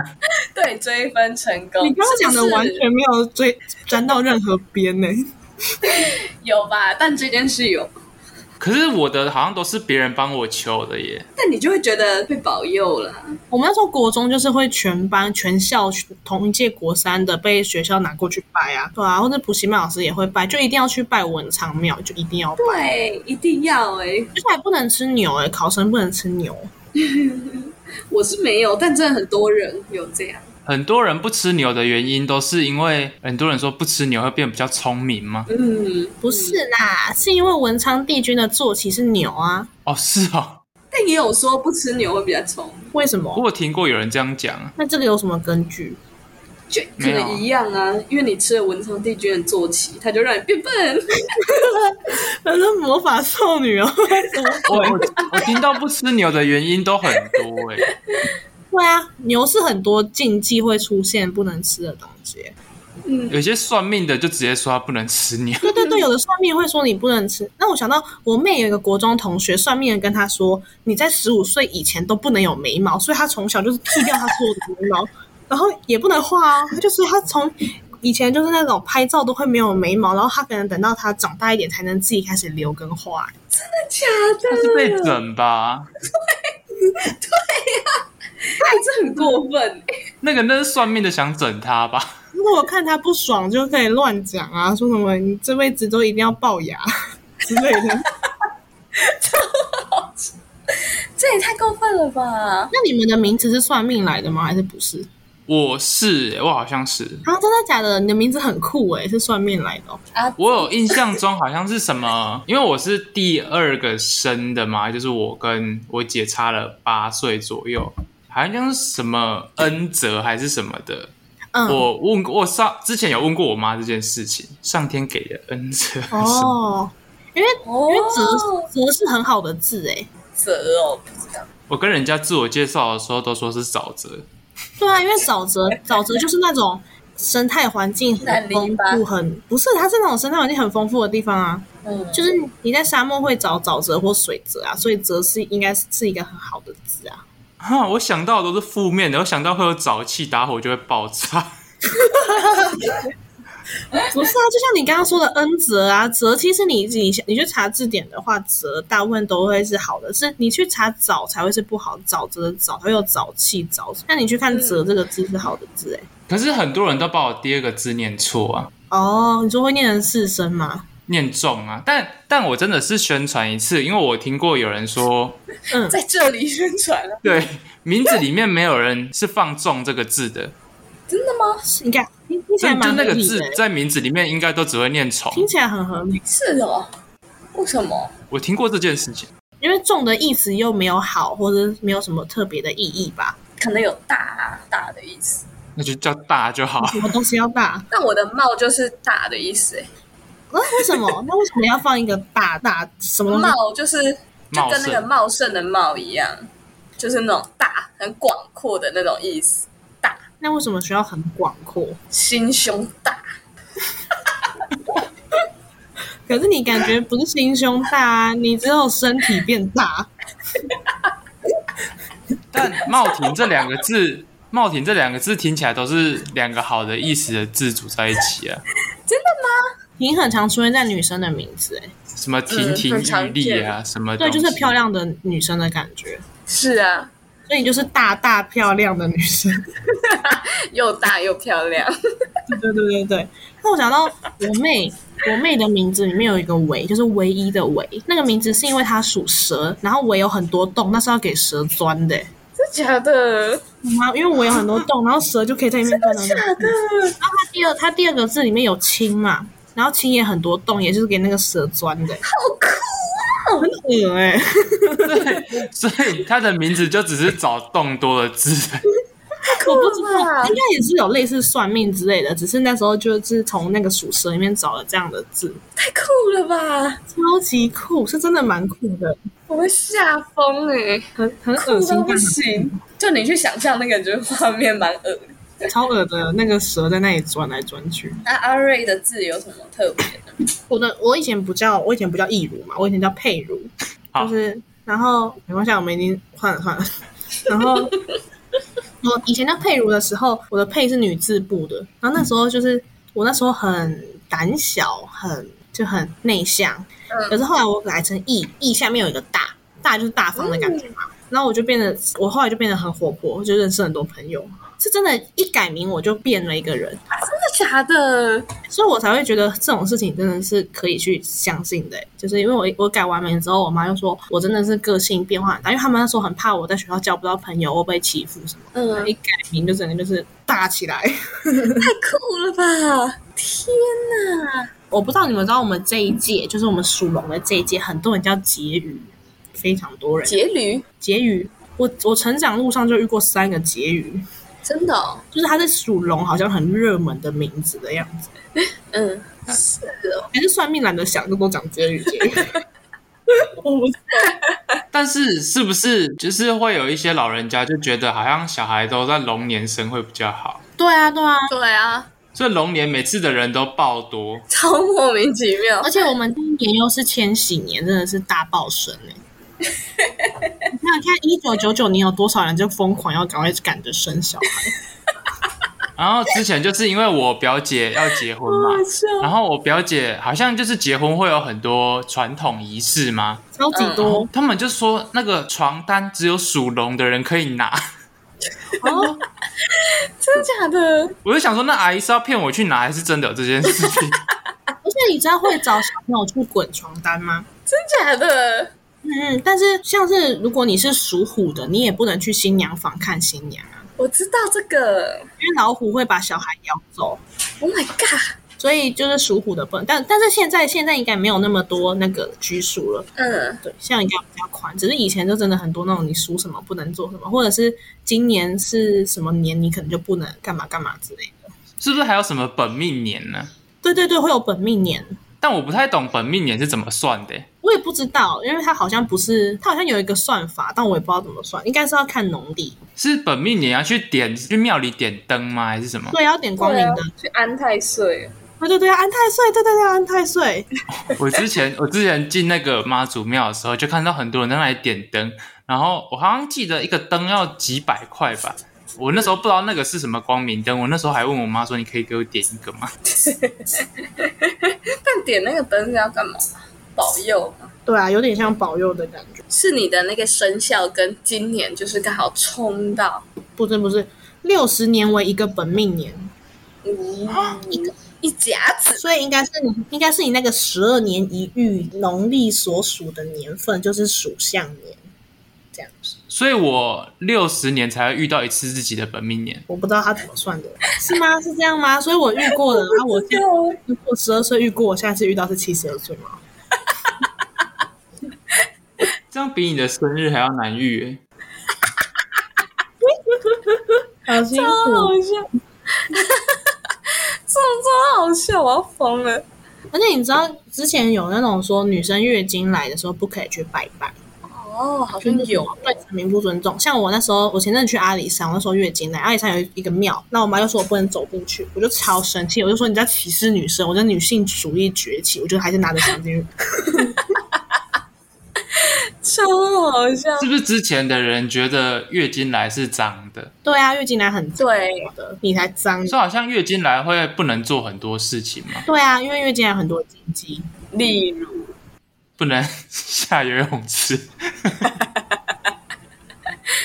对追分成功。
你刚刚讲的完全没有追沾到任何边呢、
有吧？但这件事有，
可是我的好像都是别人帮我求的耶。
但你就会觉得被保佑了。
我们那时候国中就是会全班全校同一届国三的被学校拿过去拜啊，对啊，或者补习班老师也会拜，就一定要去拜文昌庙，就一定要拜，
对，一定要哎、
而且还不能吃牛哎、考生不能吃牛。
我是没有，但真的很多人有这样。
很多人不吃牛的原因，都是因为很多人说不吃牛会变比较聪明吗？
嗯，
不是啦，是因为文昌帝君的坐骑是牛啊？
哦，是哦，
但也有说不吃牛会比较聪明，
为什么？
我有听过有人这样讲。
那这个有什么根据？
就可能一样啊。因为你吃了文昌帝君的坐骑，他就让你变笨。
反正魔法少女哦，
我我我听到不吃牛的原因都很多哎，
对啊，牛是很多禁忌会出现不能吃的东西。
嗯，
有些算命的就直接说他不能吃牛。
对对对，有的算命会说你不能吃。那我想到我妹有一个国中同学，算命人跟她说，你在十五岁以前都不能有眉毛，所以她从小就是剃掉她所有的眉毛，然后也不能画哦，就是她从。以前就是那种拍照都会没有眉毛，然后她可能等到她长大一点才能自己开始留跟画。
真的假的
他是被，整吧？
哎，这很过分。
那个那是算命的想整他吧？
如果我看他不爽，就可以乱讲啊，说什么你这辈子都一定要龅牙之类的。
这也太过分了吧？
那你们的名字是算命来的吗？还是不是？
我是，我好像是，
啊，真的假的？你的名字很酷诶，是算命来的、哦。
啊，
我有印象中好像是什么，因为我是第二个生的嘛，就是我跟我姐差了八岁左右，好像是什么恩泽还是什么的。
嗯，
我问过，我上之前有问过我妈这件事情，上天给的恩泽什么？
哦，因为
哦
因为泽泽是很好的字诶。
泽哦，不知道。
我跟人家自我介绍的时候都说是沼泽，
对啊，因为沼泽 沼泽就是那种生态环境很丰富，很不是它是那种生态环境很丰富的地方啊。
嗯，
就是你在沙漠会找沼泽或水泽啊，所以泽是应该是是一个很好的字啊。
哈，我想到的都是负面的，我想到会有沼气打火就会爆炸。
不是啊，就像你刚刚说的恩泽啊，泽其实你你你去查字典的话，泽大部分都会是好的，是你去查沼才会是不好，沼泽的沼才会有沼气沼。那你去看泽这个字是好的字哎、
可是很多人都把我第二个字念错啊，
哦，你说会念成四声吗？
念重啊。但但我真的是宣传一次，因为我听过有人说，
嗯，
在这里宣传了，
对名字里面没有人是放重这个字的，
真的吗？
你看听听起
就就
来蛮
那个字在名字里面应该都只会念重。
听起来很合理，
是哦，为什么？
我听过这件事情，
因为重的意思又没有好，或者没有什么特别的意义吧？
可能有大大的意思。
那就叫大就好。
什么东西要大？
那我的帽就是大的意思，哎，
啊，为什么？那为什么要放一个大大什么东西？
茂就是就跟那个茂盛的茂一样，就是那种大、很广阔的那种意思。大，
那为什么需要很广阔？
心胸大，
可是你感觉不是心胸大啊，你只有身体变大。
但茂庭这两个字，茂庭这两个字听起来都是两个好的意思的字组在一起啊，
婷很常出现在女生的名字，哎，
什么亭亭玉立啊，什么
对，就是漂。亮的女生的感觉。
是啊，
所以你就是大大漂亮的女生。
又大又漂亮。
对对对对对。那我想到我妹，我妹的名字里面有一个唯，就是唯一的唯。那个名字是因为她属蛇，然后唯有很多洞，那是要给蛇钻的。
真假的？
然后因为我有很多洞，然后蛇就可以在里面钻到那个。
假的？
它第二，它第二个字里面有青嘛，然后青也很多洞，也就是给那个蛇钻的。
好酷啊！
很恶哎、
对，所以它的名字就只是找洞多的字。
我不知道，
哇
应该也是有类似算命之类的，只是那时候就是从那个属蛇里面找了这样的字，
太酷了吧！
超级酷，是真的蛮酷的，
我会吓疯哎，
很很恶心
到，不行。就你去想象那个，就是画面蛮恶的。
超恶的那个蛇在那里转来转去。
那阿瑞的字有什么特别的？
我的我以前不叫我以前不叫易如嘛，我以前叫佩如，就是然后没关系啊，我们已经换了换了，然后 我以前叫佩如的时候，我的佩是女字部的，然后那时候就是我那时候很胆小，很就很内向，可
嗯，
是后来我改成易，易下面有一个大，大就是大方的感觉嘛，然后我就变得我后来就变得很活泼，就认识很多朋友，是真的，一改名我就变了一个人。
真的假的？
所以我才会觉得这种事情真的是可以去相信的、就是因为我我改完名之后，我妈就说我真的是个性变化很大，因为他们那时候很怕我在学校交不到朋友，我被欺负什么。
嗯，
一改名就整个就是大起来。
太酷了吧！天哪！
我不知道你们知道，我们这一届就是我们属龙的这一届，很多人叫婕妤，非常多人。
节驴
婕妤，我我成长路上就遇过三个婕妤，
真的哦，
就是他在属龙，好像很热门的名字的样子。
嗯，是哦，
还是算命懒得想，就都讲婕妤婕妤。我不知道
但是是不是就是会有一些老人家就觉得好像小孩都在龙年生会比较好，
对啊，对啊，
对啊，
所以龙年每次的人都爆多。
超莫名其妙
而。且我们今年又是千禧年，真的是大爆生哎、你看，看一九九九年有多少人就疯狂要赶快赶着生小孩？
然后之前就是因为我表姐要结婚嘛，然后我表姐好像就是结婚会有很多传统仪式嘛，
超级多
他们就说那个床单只有属龙的人可以拿，
哦，
真的假的？
我就想说那阿姨是要骗我去拿，还是真的有这件事情？
而且你知道会找小朋友去滚床单吗？
真假的？
嗯，但是像是如果你是属虎的，你也不能去新娘房看新娘啊，
我知道这个。
因为老虎会把小孩咬走。
Oh my god！
所以就是属虎的不能，但但是现在现在应该没有那么多那个拘束了，
嗯，
对，现在应该比较宽，只是以前就真的很多那种你属什么不能做什么，或者是今年是什么年，你可能就不能干嘛干嘛之类的。
是不是还有什么本命年呢？
对对对，会有本命年，
但我不太懂本命年是怎么算的。
我也不知道，因为它好像不是，它好像有一个算法，但我也不知道怎么算，应该是要看农历。
是本命年要去点去庙里点灯吗？还是什么？
对，要点光明灯。
去安太岁。
对对对，安太岁，对对对，安太岁。
我之前我之前进那个妈祖庙的时候，就看到很多人在那里点灯，然后我好像记得一个灯要几百块吧。我那时候不知道那个是什么光明灯，我那时候还问我妈说：“你可以给我点一个吗？”
但点那个灯是要干嘛？保佑吗？
对啊，有点像保佑的感觉。
是你的那个生肖跟今年就是刚好冲到？
不是不是，六十年为一个本命年，
一个一甲子，
所以应该是你应该是你那个十二年一遇农历所属的年份，就是属相年。
所以我六十年才会遇到一次自己的本命年。
我不知道他怎么算的，是吗？是这样吗？所以我遇过了，然后我现我十二岁遇过，我下次遇到是七十二岁吗？
这样比你的生日还要难遇
哎！好辛苦，
好笑，这么这好笑，我要疯了。
而且你知道之前有那种说女生月经来的时候不可以去拜拜。
哦，好像有
对神明不尊重。像我那时候，我前阵去阿里山，我那时候月经来，阿里山有一个庙，那我妈就说我不能走进去，我就超生气，我就说你在歧视女生，我觉得女性主义崛起，我觉得还是拿着香进去。
超好笑！
是不是之前的人觉得月经来是脏的？
对啊，月经来很
对
的，你才脏。
说好像月经来会不能做很多事情嘛？
对啊，因为月经来很多禁忌，
例如。
不能下游泳池，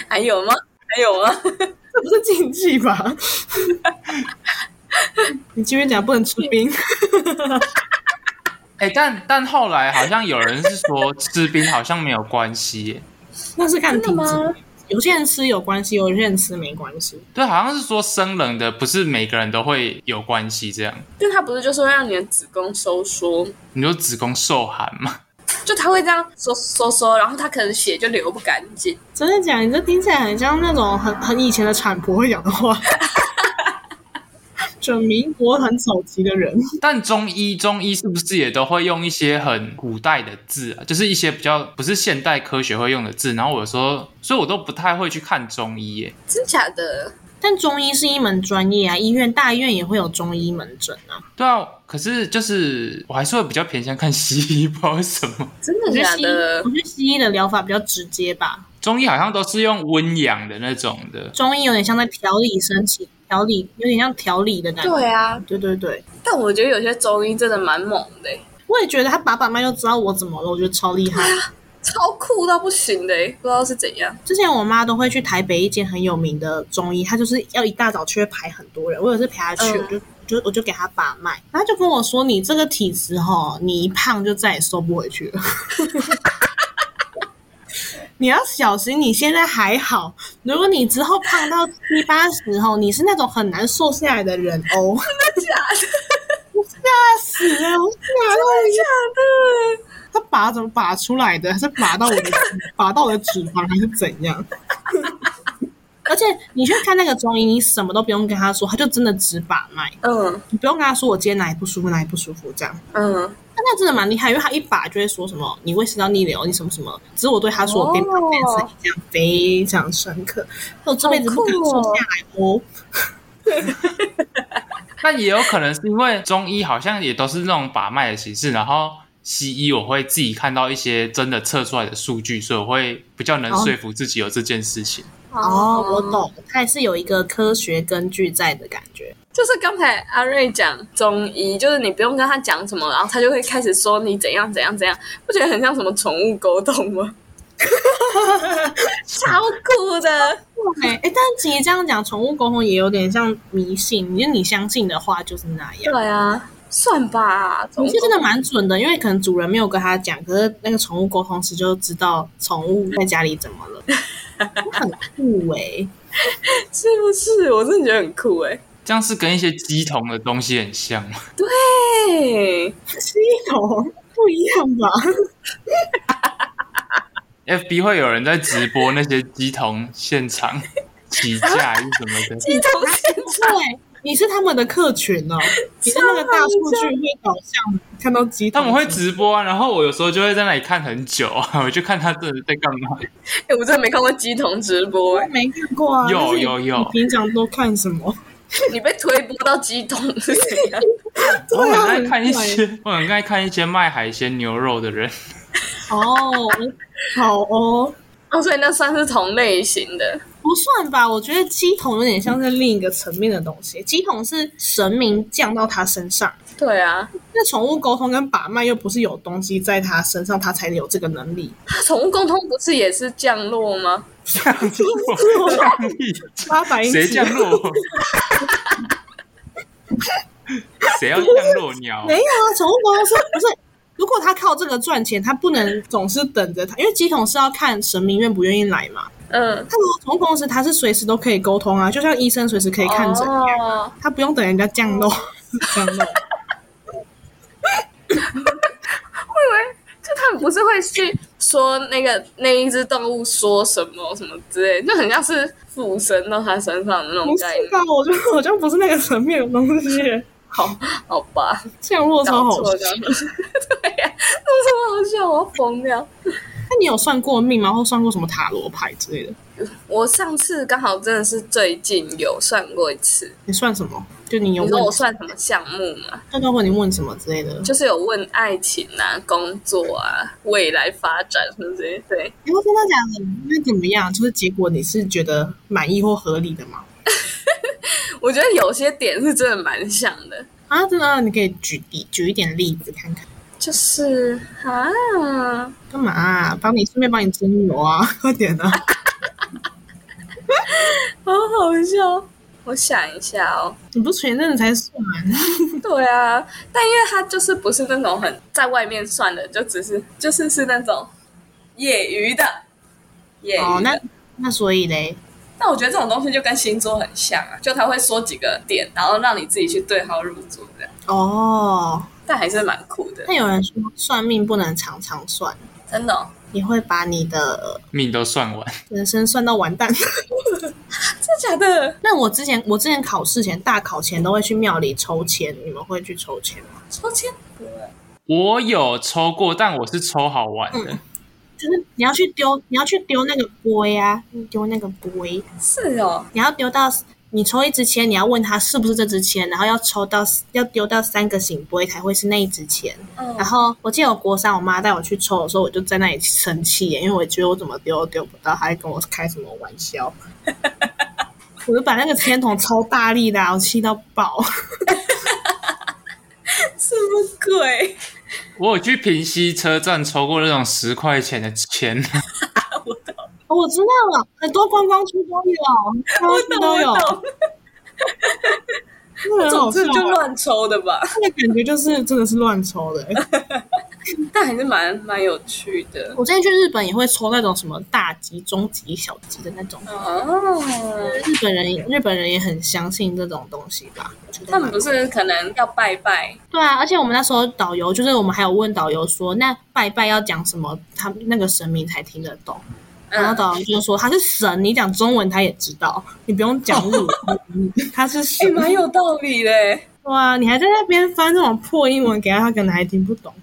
还有吗？还有吗？
这不是禁忌吧？你继续讲，不能吃冰。
哎，但但后来好像有人是说吃冰好像没有关系，
那是看体质。有些人吃有关系，有些人吃没关系。
对，好像是说生冷的不是每个人都会有关系，这样。
但它不是就是会让你的子宫收缩？
你说子宫受寒吗？
就他会这样缩缩缩，然后他可能血就流不干净。
真的假？你这听起来很像那种很很以前的产婆会讲的话。就民国很早期的人。
但中医中医是不是也都会用一些很古代的字啊？就是一些比较不是现代科学会用的字。然后我说，所以我都不太会去看中医耶。
真假的？
但中医是一门专业啊，医院大医院也会有中医门诊啊。
对啊，可是就是我还是会比较偏向看西医，不知道为什么。
真的假的？
我觉得西医的疗法比较直接吧。
中医好像都是用温养的那种的。
中医有点像在调理身体，调理有点像调理的感觉。
对啊，
对对对。
但我觉得有些中医真的蛮猛的。
我也觉得他把把脉就知道我怎么了，我觉得超厉害。
超酷到不行的，不知道是怎样。
之前我妈都会去台北一间很有名的中医，她就是要一大早去排很多人。我有次陪她去，我就就我就给她把脉，她就跟我说：“你这个体质哈，你一胖就再也瘦不回去了。你要小心，你现在还好，如果你之后胖到七八十后，你是那种很难瘦下来的人哦。”
真的假的？
吓死了！真的
假的？
他拔怎么拔出来的？是拔到我的拔到我的脂肪还是怎样？而且你去看那个中医，你什么都不用跟他说，他就真的只把脉。
嗯，
你不用跟他说我今天哪里不舒服，哪里不舒服这样。
嗯，
但那真的蛮厉害，因为他一把就会说什么你胃食道逆流，你什么什么。只是我对他说我变胖变瘦，这样非常深刻。我这辈子不敢瘦下来哦。
那也有可能是因为中医好像也都是那种把脉的形式，然后。西医我会自己看到一些真的测出来的数据，所以我会比较能说服自己有这件事情。
哦，我懂，它也是有一个科学根据在的感觉。
就是刚才阿瑞讲中医，就是你不用跟他讲什么，然后他就会开始说你怎样怎样怎样，不觉得很像什么宠物沟通吗？超酷的！
哎但其实这样讲宠物沟通也有点像迷信，因为你相信的话就是那样。
对啊。算吧，
其实真的蛮准的，因为可能主人没有跟他讲，可是那个宠物沟通师就知道宠物在家里怎么了，很酷哎，
是不是？我真的觉得很酷哎，
这样是跟一些鸡同的东西很像吗？
对，
鸡同不一样吧？
FB 会有人在直播那些鸡同现场起价什么的，
鸡同现场。
你是他们的客群哦，你是那个大数据会导向看到鸡桶，
他们会直播啊，然后我有时候就会在那里看很久啊，我就看他真的在干嘛。
哎，我真的没看过鸡桶直播，哎，
没看过啊。
有有有
你平常都看什么？
你被推播到鸡桶是怎样？
我很爱看一些，我很爱看一些卖海鲜牛肉的人。
哦，好哦，
哦，所以那算是同类型的。
不算吧？我觉得鸡桶有点像是另一个层面的东西，鸡桶是神明降到他身上。
对啊，
那宠物沟通跟把脉又不是有东西在他身上，他才有这个能力。
宠物沟通不是也是降落吗？
降落，降力，
八百英
谁降落？谁要降落鸟
没？有啊，宠物沟通是不是？如果他靠这个赚钱，他不能总是等着他，因为鸡桶是要看神明愿不愿意来嘛。
嗯，
他如果宠物公司，他是随时都可以沟通啊，就像医生随时可以看诊一样，
哦
他不用等人家降落 降落。
我以为就他们不是会去说那个那一只动物说什么什么之类，就很像是附身到他身上的那种
不是。吧？我觉得好像不是那个层面的东西，
好，好吧，
降落超好笑。
对呀、那什么好笑？我要疯掉。
那你有算过命吗？或算过什么塔罗牌之类的？
我上次刚好真的是最近有算过一次。
你算什么？就你有
你说
问
我算什么项目嘛？
那包括你问什么之类的？
就是有问爱情啊、工作啊、未来发展什么之类的。对，
你会真的假的？那怎么样？就是结果你是觉得满意或合理的吗？
我觉得有些点是真的蛮像的，
啊，真的，你可以举例举一点例子看看。
就是啊，
干嘛、啊？帮你顺便帮你蒸油啊，快点啊！
好好笑。我想一下哦，
你不是前阵子才算？
对啊，但因为他就是不是那种很在外面算的，就只是就是是那种业余的，业余的。
哦，那那所以嘞，
那我觉得这种东西就跟星座很像啊，就他会说几个点，然后让你自己去对号入座这样，
哦，
但还是蛮酷的
但，有人说算命不能常常算，
真的、哦。
你会把你的
命都算完，
人生算到完蛋。
真的假的？
那我之前我之前考试前大考前都会去庙里抽签，你们会去抽签吗？
抽签？不会。
我有抽过，但我是抽好玩的。
就是你要去丢，你要去丢那个杯啊，丢那个杯，
是哦，
你要丢到你抽一支签，你要问他是不是这支签，然后要抽到要丢到三个醒杯才会是那一支签。
嗯
然后我记得我国三，我妈带我去抽的时候，我就在那里生气耶，因为我觉得我怎么丢都丢不到，她还跟我开什么玩笑。我就把那个签筒超大力的、啊，我气到爆。
什么鬼？
我有去平西车站抽过那种十块钱的签，
哦 我知道了，很多观光区都有，观光区都有
我，总之就乱抽的吧，
那个感觉就是真的是乱抽的。
但还是蛮蛮有趣的。
我之前去日本也会抽那种什么大吉、中吉、小吉的那种。
哦，
日本人日本人也很相信这种东西吧？
他们不是可能要拜拜，
对啊，而且我们那时候导游就是我们还有问导游说，那拜拜要讲什么，他那个神明才听得懂。然后
嗯，
导游就说他是神，你讲中文他也知道，你不用讲日文，他是
也
神。
蛮有道理嘞。
哇，你还在那边翻那种破英文给他，他可能还听不懂。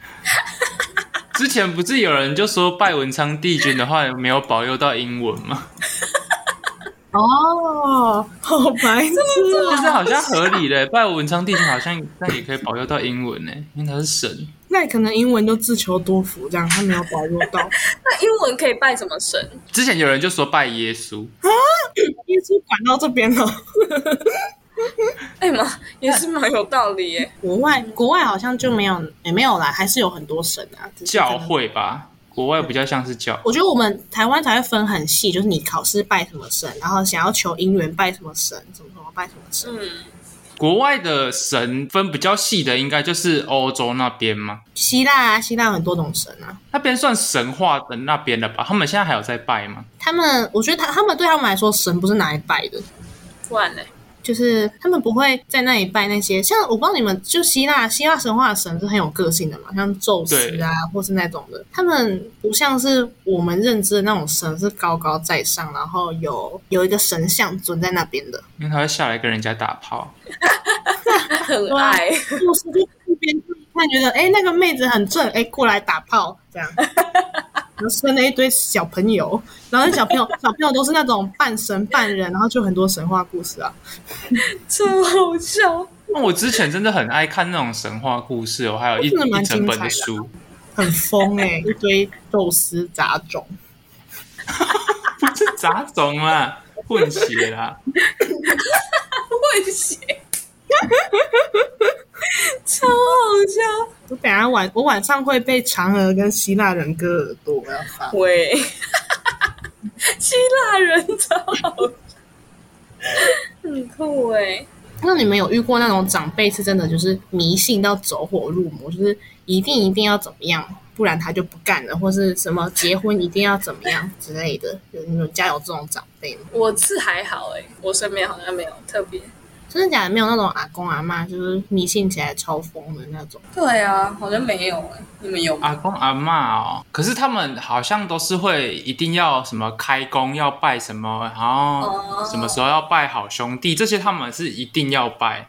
之前不是有人就说拜文昌帝君的话没有保佑到英文吗？
哦，好白痴啊！
但是好像合理嘞，拜文昌帝君好像但也可以保佑到英文呢，因为他是神。
那可能英文都自求多福，这样他没有把握到。
那英文可以拜什么神？
之前有人就说拜耶稣，
耶稣管到这边了。
哎妈，也是蛮有道理耶。
国外国外好像就没有，也没有啦，还是有很多神啊。
教
能
会吧，国外比较像是教。
我觉得我们台湾才会分很细，就是你考试拜什么神，然后想要求姻缘拜什么神，什么什么拜什么神。
嗯，
国外的神分比较细的，应该就是欧洲那边嘛，
希腊啊，希腊很多种神啊。
那边算神话的那边的吧？他们现在还有在拜吗？
他们，我觉得他他们对他们来说，神不是拿来拜的，
不然嘞，
就是他们不会在那里拜那些，像我不知道你们就希腊希腊神话的神是很有个性的嘛，像宙斯啊，或是那种的，他们不像是我们认知的那种神是高高在上，然后有有一个神像尊在那边的，
因为他会下来跟人家打炮。
很爱，
宙斯就一边看觉得哎那个妹子很正，哎过来打炮这样。然后生了一堆小朋友，然后那小朋友小朋友都是那种半神半人，然后就很多神话故事啊，
超好笑。
那我之前真的很爱看那种神话故事哦，还有一一整本
的
书，
很疯哎、一堆宙斯杂种。
不是杂种啦，混血啦。
混血，超好笑。
我等一下晚我晚上会被嫦娥跟希腊人割耳朵，我要发。
喂，希腊人超好笑，很酷哎。
那你们有遇过那种长辈是真的就是迷信到走火入魔，就是一定一定要怎么样，不然他就不干了，或是什么结婚一定要怎么样之类的？有你们家有这种长辈吗？
我是还好哎，我身边好像没有特别。
真的假的？没有那种阿公阿妈就是迷信起来超疯的那种。
对啊，好像没有哎，你们有吗？
阿公阿妈哦，可是他们好像都是会一定要什么开工要拜什么，然后
哦
什么时候要拜好兄弟，这些他们是一定要拜。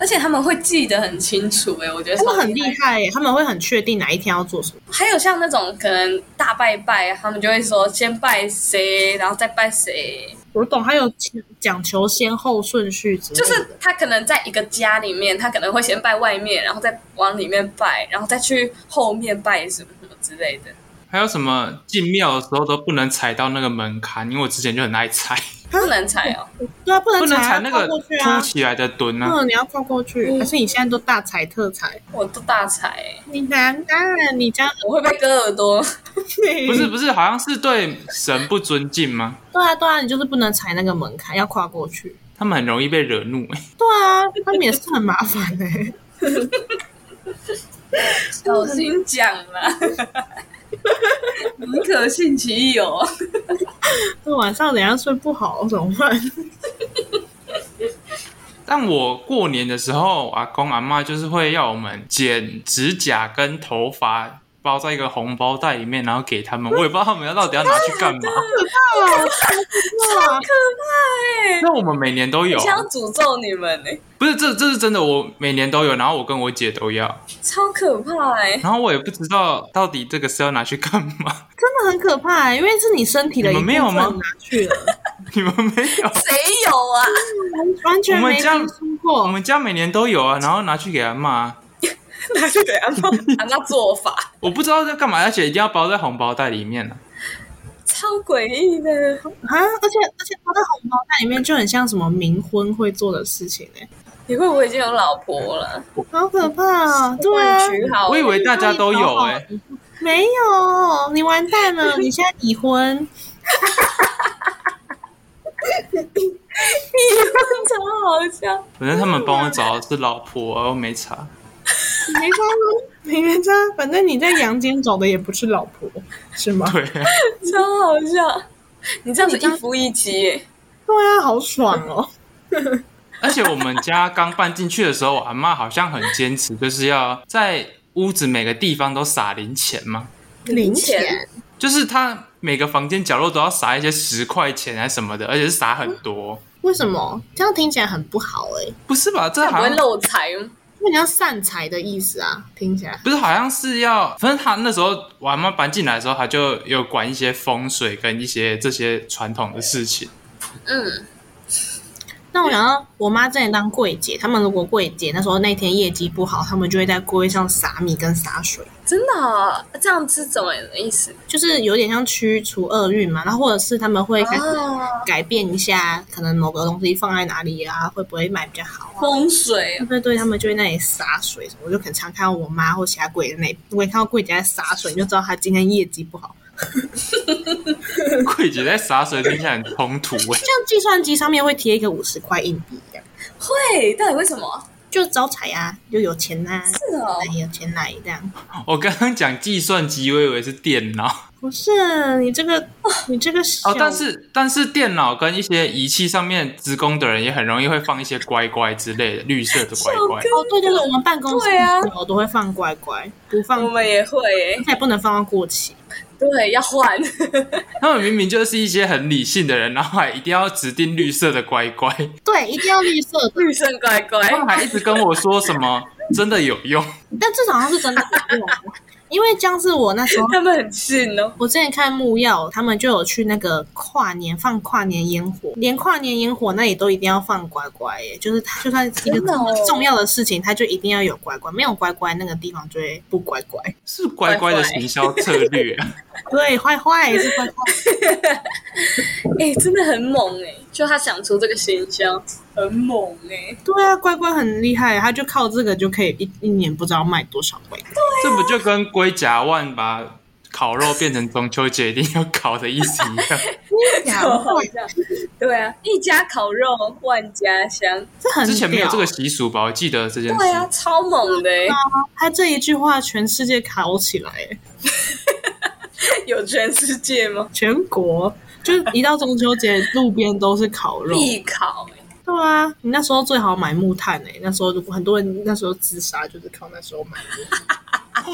而且他们会记得很清楚哎，我觉得
他们很厉
害。
害耶，他们会很确定哪一天要做什么。
还有像那种可能大拜拜，他们就会说先拜谁，然后再拜谁，
我懂，还有讲求先后顺序
就。是他可能在一个家里面，他可能会先拜外面，然后再往里面拜，然后再去后面拜什么什么之类的。
还有什么进庙的时候都不能踩到那个门槛，因为我之前就很爱踩，
不能踩哦，
对啊，不能踩啊，跨
踩那个凸。起来的墩啊。
嗯，你要跨过去，
嗯
可是你现在都大踩特踩，
我都大踩、欸，
你难当然你家
我会被割耳朵。
不是不是，好像是对神不尊敬吗？
对啊对啊，你就是不能踩那个门槛，要跨过去。
他们很容易被惹怒、欸。
对啊，他们也是很麻烦哎、
小心讲啦，宁可信其有。
那晚上等一下睡不好怎么办？
但我过年的时候，阿公阿妈就是会要我们剪指甲跟头发，包在一个红包袋里面，然后给他们。我也不知道他们要到底要拿去干嘛。
哇，
那我们每年都有，
想要诅咒你们呢、
不是这这是真的，我每年都有，然后我跟我姐都要，
超可怕哎、
然后我也不知道到底这个是要拿去干嘛。
真的很可怕、欸，因为是你身体的一部分
你们没有吗
拿去了，
你们没有？
谁有啊？
完全没
我们家我。们家每年都有啊，然后拿去给阿妈。
拿去给阿妈，阿妈做法
我不知道在干嘛，而且一定要包在红包袋里面呢、
超诡异的。
啊！而且而且包在红包袋里面就很像什么冥婚会做的事情哎、
你会不会已经有老婆了？
好可怕啊！对啊，
娶好，
我以为大家都有哎、
没有，你完蛋了，你现在已婚，
超好笑。
反正他们帮我找的是老婆，我没查。
没差吗？没差，反正你在阳间找的也不是老婆，是吗？
对，
超好笑！你这样子一夫一妻耶，
对啊，好爽哦！
而且我们家刚搬进去的时候，我阿妈好像很坚持，就是要在屋子每个地方都撒零钱嘛，
零
钱
钱，
就是她每个房间角落都要撒一些十块钱还是什么的，而且是撒很多。
为什么这样听起来很不好哎、
不是吧？这
那不会漏财吗？
有点像散财的意思啊，听起来。
不是，好像是要，反正他那时候我阿妈搬进来的时候，他就有管一些风水跟一些这些传统的事情。
嗯，
那我想到我妈之前当柜姐，他们如果柜姐那时候那天业绩不好，他们就会在柜上撒米跟洒水，
真的哦、这样是怎么意思？
就是有点像驱除厄运嘛。然后或者是他们会开始
哦，
改变一下，可能某个东西放在哪里啊，会不会卖比较好啊？
风水
对对，他们就会那里洒水什么，我就很常看到我妈或其他柜的那，如果你看到柜姐在洒水，你就知道她今天业绩不好。
柜姐在洒水，听起来很冲突哎。
像计算机上面会贴一个五十块硬币这样，
会，到底为什么？
就招财啊，又有钱呐、
是哦
来有钱来这样。
我刚刚讲计算机，我以为是电脑。
不是你这个，你这个
哦，但是但是电脑跟一些仪器上面职工的人也很容易会放一些乖乖之类的绿色的乖乖。
哦，对对对，我们办公室
对啊
我都会放乖乖，不放
我，们也会耶，
而且不能放到过期。
对，要换。
他们明明就是一些很理性的人，然后还一定要指定绿色的乖乖，
对，一定要绿色的，
绿色乖乖，
他们还一直跟我说什么真的有用。
但至少他是真的有用。因为像是我那时候，
他们很信哦。
我之前看木曜，他们就有去那个跨年放跨年烟火，连跨年烟火那里都一定要放乖乖耶，就是他就算一个重要的事情，他就一定要有乖乖，没有乖乖那个地方就会不乖乖。
是乖乖的行销策略、啊，
对，坏坏是坏坏。
哎、真的很猛哎、就他想出这个形象，很猛哎、
对啊，乖乖很厉害，他就靠这个就可以一一年不知道卖多少乖乖。
这不就跟龟甲万把烤肉变成中秋节一定要烤的意思一样？
好笑。对啊，一家烤肉万家香。
这很
之前没有这个
屌
习俗吧？我记得这件事。
对啊，超猛的哎、
他这一句话，全世界烤起来，哎
有全世界吗？
全国就是一到中秋节，路边都是烤肉。
必烤哎、
对啊，你那时候最好买木炭诶、那时候很多人那时候自杀就是靠那时候买的。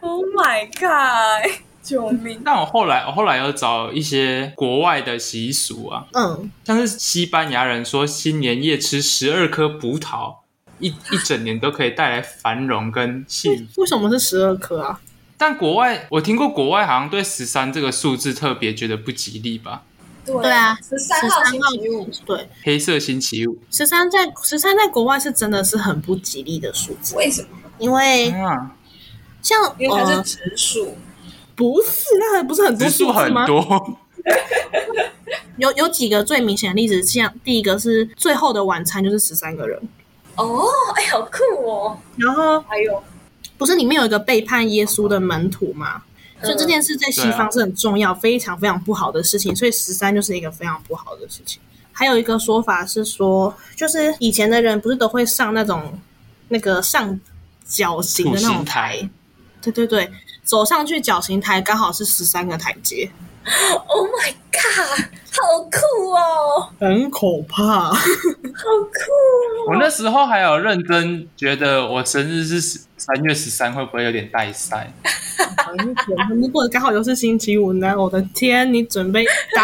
Oh my god！救命！
但我后来我后来有找一些国外的习俗啊，
嗯，
像是西班牙人说新年夜吃十二颗葡萄，一一整年都可以带来繁荣跟幸福。
为什么是十二颗啊？
但国外我听过国外好像对十三这个数字特别觉得不吉利吧？
对
对啊，
十三号星期五，
对，
黑色星期五
十三在十三在国外是真的是很不吉利的数字，
为什么？
因为
啊，
像
因为它是
呃
直数。
不是那不是很多
指数？很多。
有有几个最明显的例子，像第一个是最后的晚餐就是十三个人，
哦，哎，好酷哦！
然后
还有，
不是里面有一个背叛耶稣的门徒嘛？
嗯
所以这件事在西方是很重要、非常非常不好的事情，所以十三就是一个非常不好的事情。还有一个说法是说，就是以前的人不是都会上那种那个上绞刑的那种
刑台，
对对对，走上去绞刑台刚好是十三个台阶，
Oh my god，好酷哦，
很可怕。
好酷
我那时候还有认真觉得我生日是三月十三，会不会有点带赛？
如果刚好又是星期五呢？我的天，你准备打？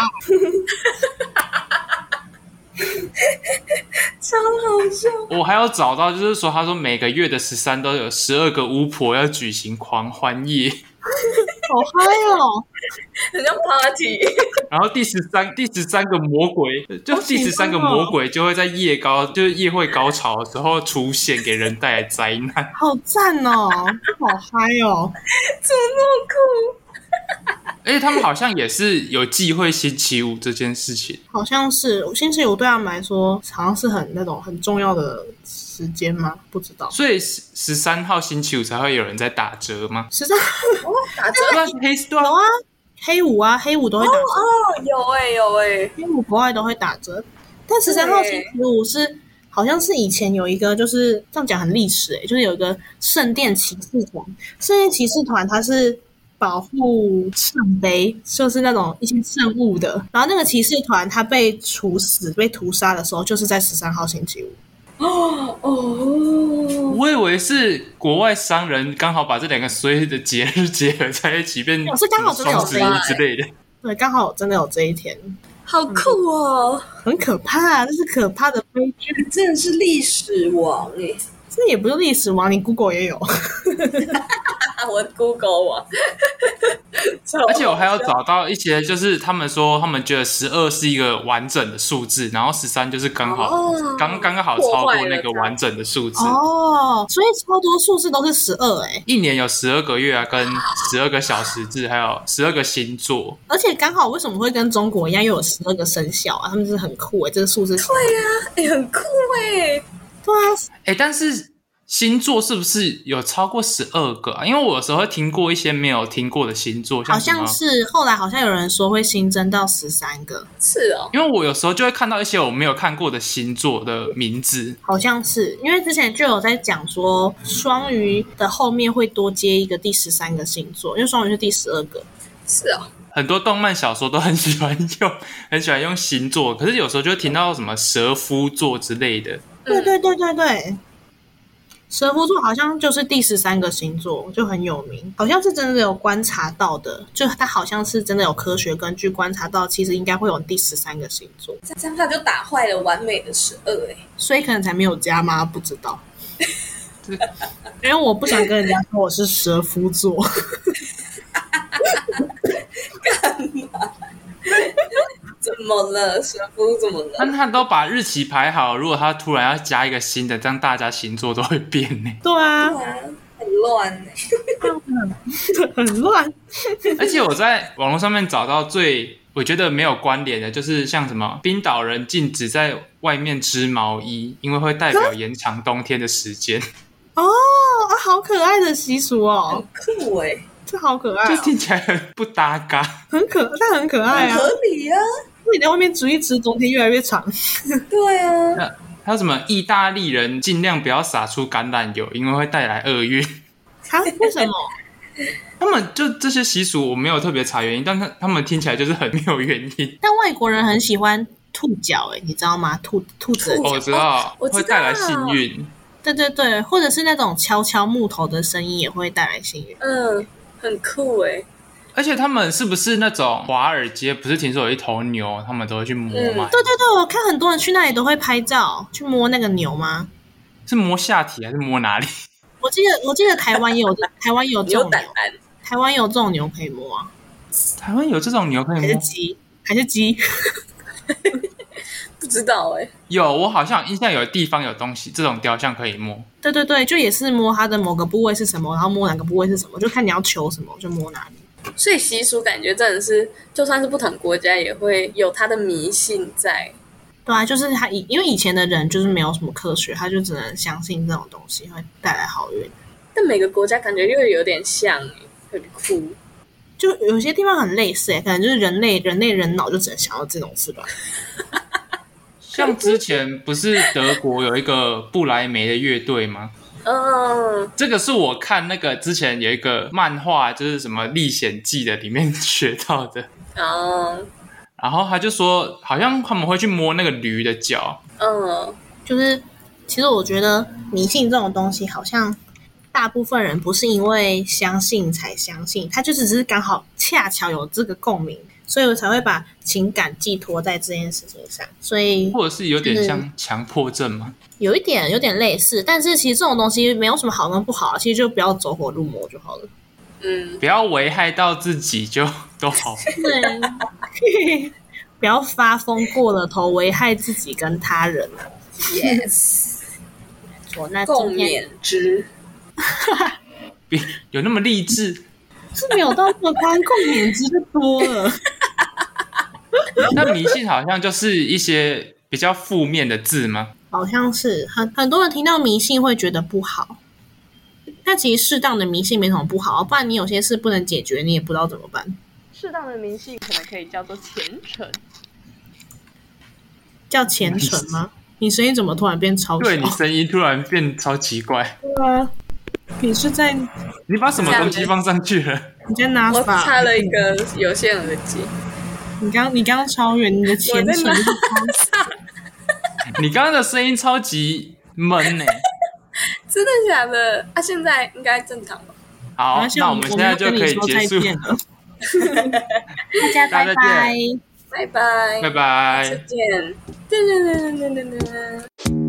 超好笑。
我还有找到，就是说，他说每个月的十三都有十二个巫婆要举行狂欢夜，
好嗨哦！
很像 party，
然后第十三第十三个魔鬼，就第十三个魔鬼就会在夜高，就是夜会高潮的时候出现，给人带来灾难。
好赞哦！好嗨哦！
怎么那么酷？
而且他们好像也是有忌讳星期五这件事情。
好像是星期五对他们来说，好像是很那种很重要的时间吗？不知道。
所以十十三号星期五才会有人在打折吗？
十三
哦，打折
有啊，黑五啊，黑五都会打折，
哦，有哎、有哎、
黑五国外都会打折。但十三号星期五是好像是以前有一个，就是这样讲很历史诶、就是有一个圣殿骑士团，圣殿骑士团它是。保护圣杯，就是那种一些圣物的。然后那个骑士团他被处死、被屠杀的时候，就是在十三号星期五。
哦 哦，
我以为是国外商人刚好把这两个所有的节日结合在一起，变
哦是刚好真的有
双十一之类的。
对，刚好真的有这一天，
好酷哦！
很可怕，这是可怕的悲剧。
真的是历史王哎、
这也不是历史王，你 Google 也有。
啊，我 Google 网，
而且我还要找到一些，就是他们说他们觉得十二是一个完整的数字，然后十三就是刚好
哦
刚刚刚好超过那个完整的数字。
哦，所以超多数字都是十二哎，
一年有十二个月啊，跟十二个小时制，还有十二个星座。
而且刚好为什么会跟中国一样又有十二个生肖啊？他们是很酷哎，这个数字。对呀
哎、很酷哎、
对啊，
哎，但是星座是不是有超过十二个啊？因为我有时候会听过一些没有听过的星座，
好像是后来好像有人说会新增到十三个，
是哦，
因为我有时候就会看到一些我没有看过的星座的名字，
好像是因为之前就有在讲说双鱼的后面会多接一个第十三个星座，因为双鱼是第十二个。
是哦，
很多动漫小说都很喜欢用，很喜欢用星座，可是有时候就会听到什么蛇夫座之类的。
对对对对对，蛇夫座好像就是第十三个星座，就很有名，好像是真的有观察到的，就它好像是真的有科学根据观察到，其实应该会有第十三个星座，
这样他就打坏了完美的十二哎。
所以可能才没有加吗？不知道。因 为我不想跟人家说我是蛇夫座，
怎么了？蛇夫怎么了？
但他都把日期排好，如果他突然要加一个新的，这样大家星座都会变呢。
对啊，
很乱呢。
很乱。
而且我在网络上面找到最我觉得没有关联的，就是像什么冰岛人禁止在外面织毛衣，因为会代表延长冬天的时间，
哦，啊，好可爱的习俗哦，
酷哎，
这好可爱、哦，
就听起来很不搭嘎。
很可，但很可爱啊。
很合理啊。
你在外面煮一吃，冬天越来越长。
对啊，
那还有什么意大利人尽量不要撒出橄榄油，因为会带来厄运。
啊？为什么？
他们就这些习俗，我没有特别查原因，但他他们听起来就是很没有原因。
但外国人很喜欢兔脚，哎，你知道吗？兔兔子的
哦我
脚，
知道，
我知道
会带来幸运。
对对对，或者是那种敲敲木头的声音也会带来幸运。
嗯，很酷哎。
而且他们是不是那种华尔街？不是听说有一头牛，他们都会去摸吗？
对对对，我看很多人去那里都会拍照，去摸那个牛吗？
是摸下体还是摸哪里？
我记得我记得台湾也有 台湾也有这
牛
台湾有这种牛可以摸啊，
台湾有这种牛可以
还是？鸡？还是鸡？
不知道哎。
有，我好像印象有地方有东西，这种雕像可以摸。
对对对，就也是摸它的某个部位是什么，然后摸哪个部位是什么，就看你要求什么就摸哪里。
所以习俗感觉真的是，就算是不同国家也会有它的迷信在。
对啊，就是他以因为以前的人就是没有什么科学，他就只能相信这种东西会带来好运。
但每个国家感觉又有点像哎，很酷。
就有些地方很类似、欸，可能就是人类人类人脑就只能想到这种事吧。
像之前不是德国有一个不莱梅的乐队吗？
嗯，
这个是我看那个之前有一个漫画，就是什么《历险记》的里面学到的。
哦，
然后他就说，好像他们会去摸那个驴的脚，
嗯，
就是其实我觉得迷信这种东西，好像大部分人不是因为相信才相信，他就只是刚好恰巧有这个共鸣，所以我才会把情感寄托在这件事情上。所以
或者是有点像强迫症吗。
有一点有点类似，但是其实这种东西没有什么好跟不好，其实就不要走火入魔就好了。
嗯，
不要危害到自己就 都好。
对，不要发疯过了头，危害自己跟他人啊。
yes，
我那
共勉之。
别有那么励志？
是没有到这么宽，共勉之就多了。
那迷信好像就是一些比较负面的字吗？
好像是很很多人听到迷信会觉得不好，但其实适当的迷信没什么不好，不然你有些事不能解决，你也不知道怎么办。
适当的迷信可能可以叫做虔诚。
叫虔诚吗？你声音怎么突然变超小？
对你声音突然变超奇怪，
对啊，你是在
你把什么东西放上去了？
你在拿
我
法？
插了一个有线耳机，
你刚你刚刚超远，你的
我
虔诚
在拿
是超
你刚刚的声音超级闷呢、
真的假的？啊，现在应该正常了？
好那我们现在就可以结束
了。大家拜拜。
拜拜，
拜拜
再。见。噔噔噔噔噔噔噔。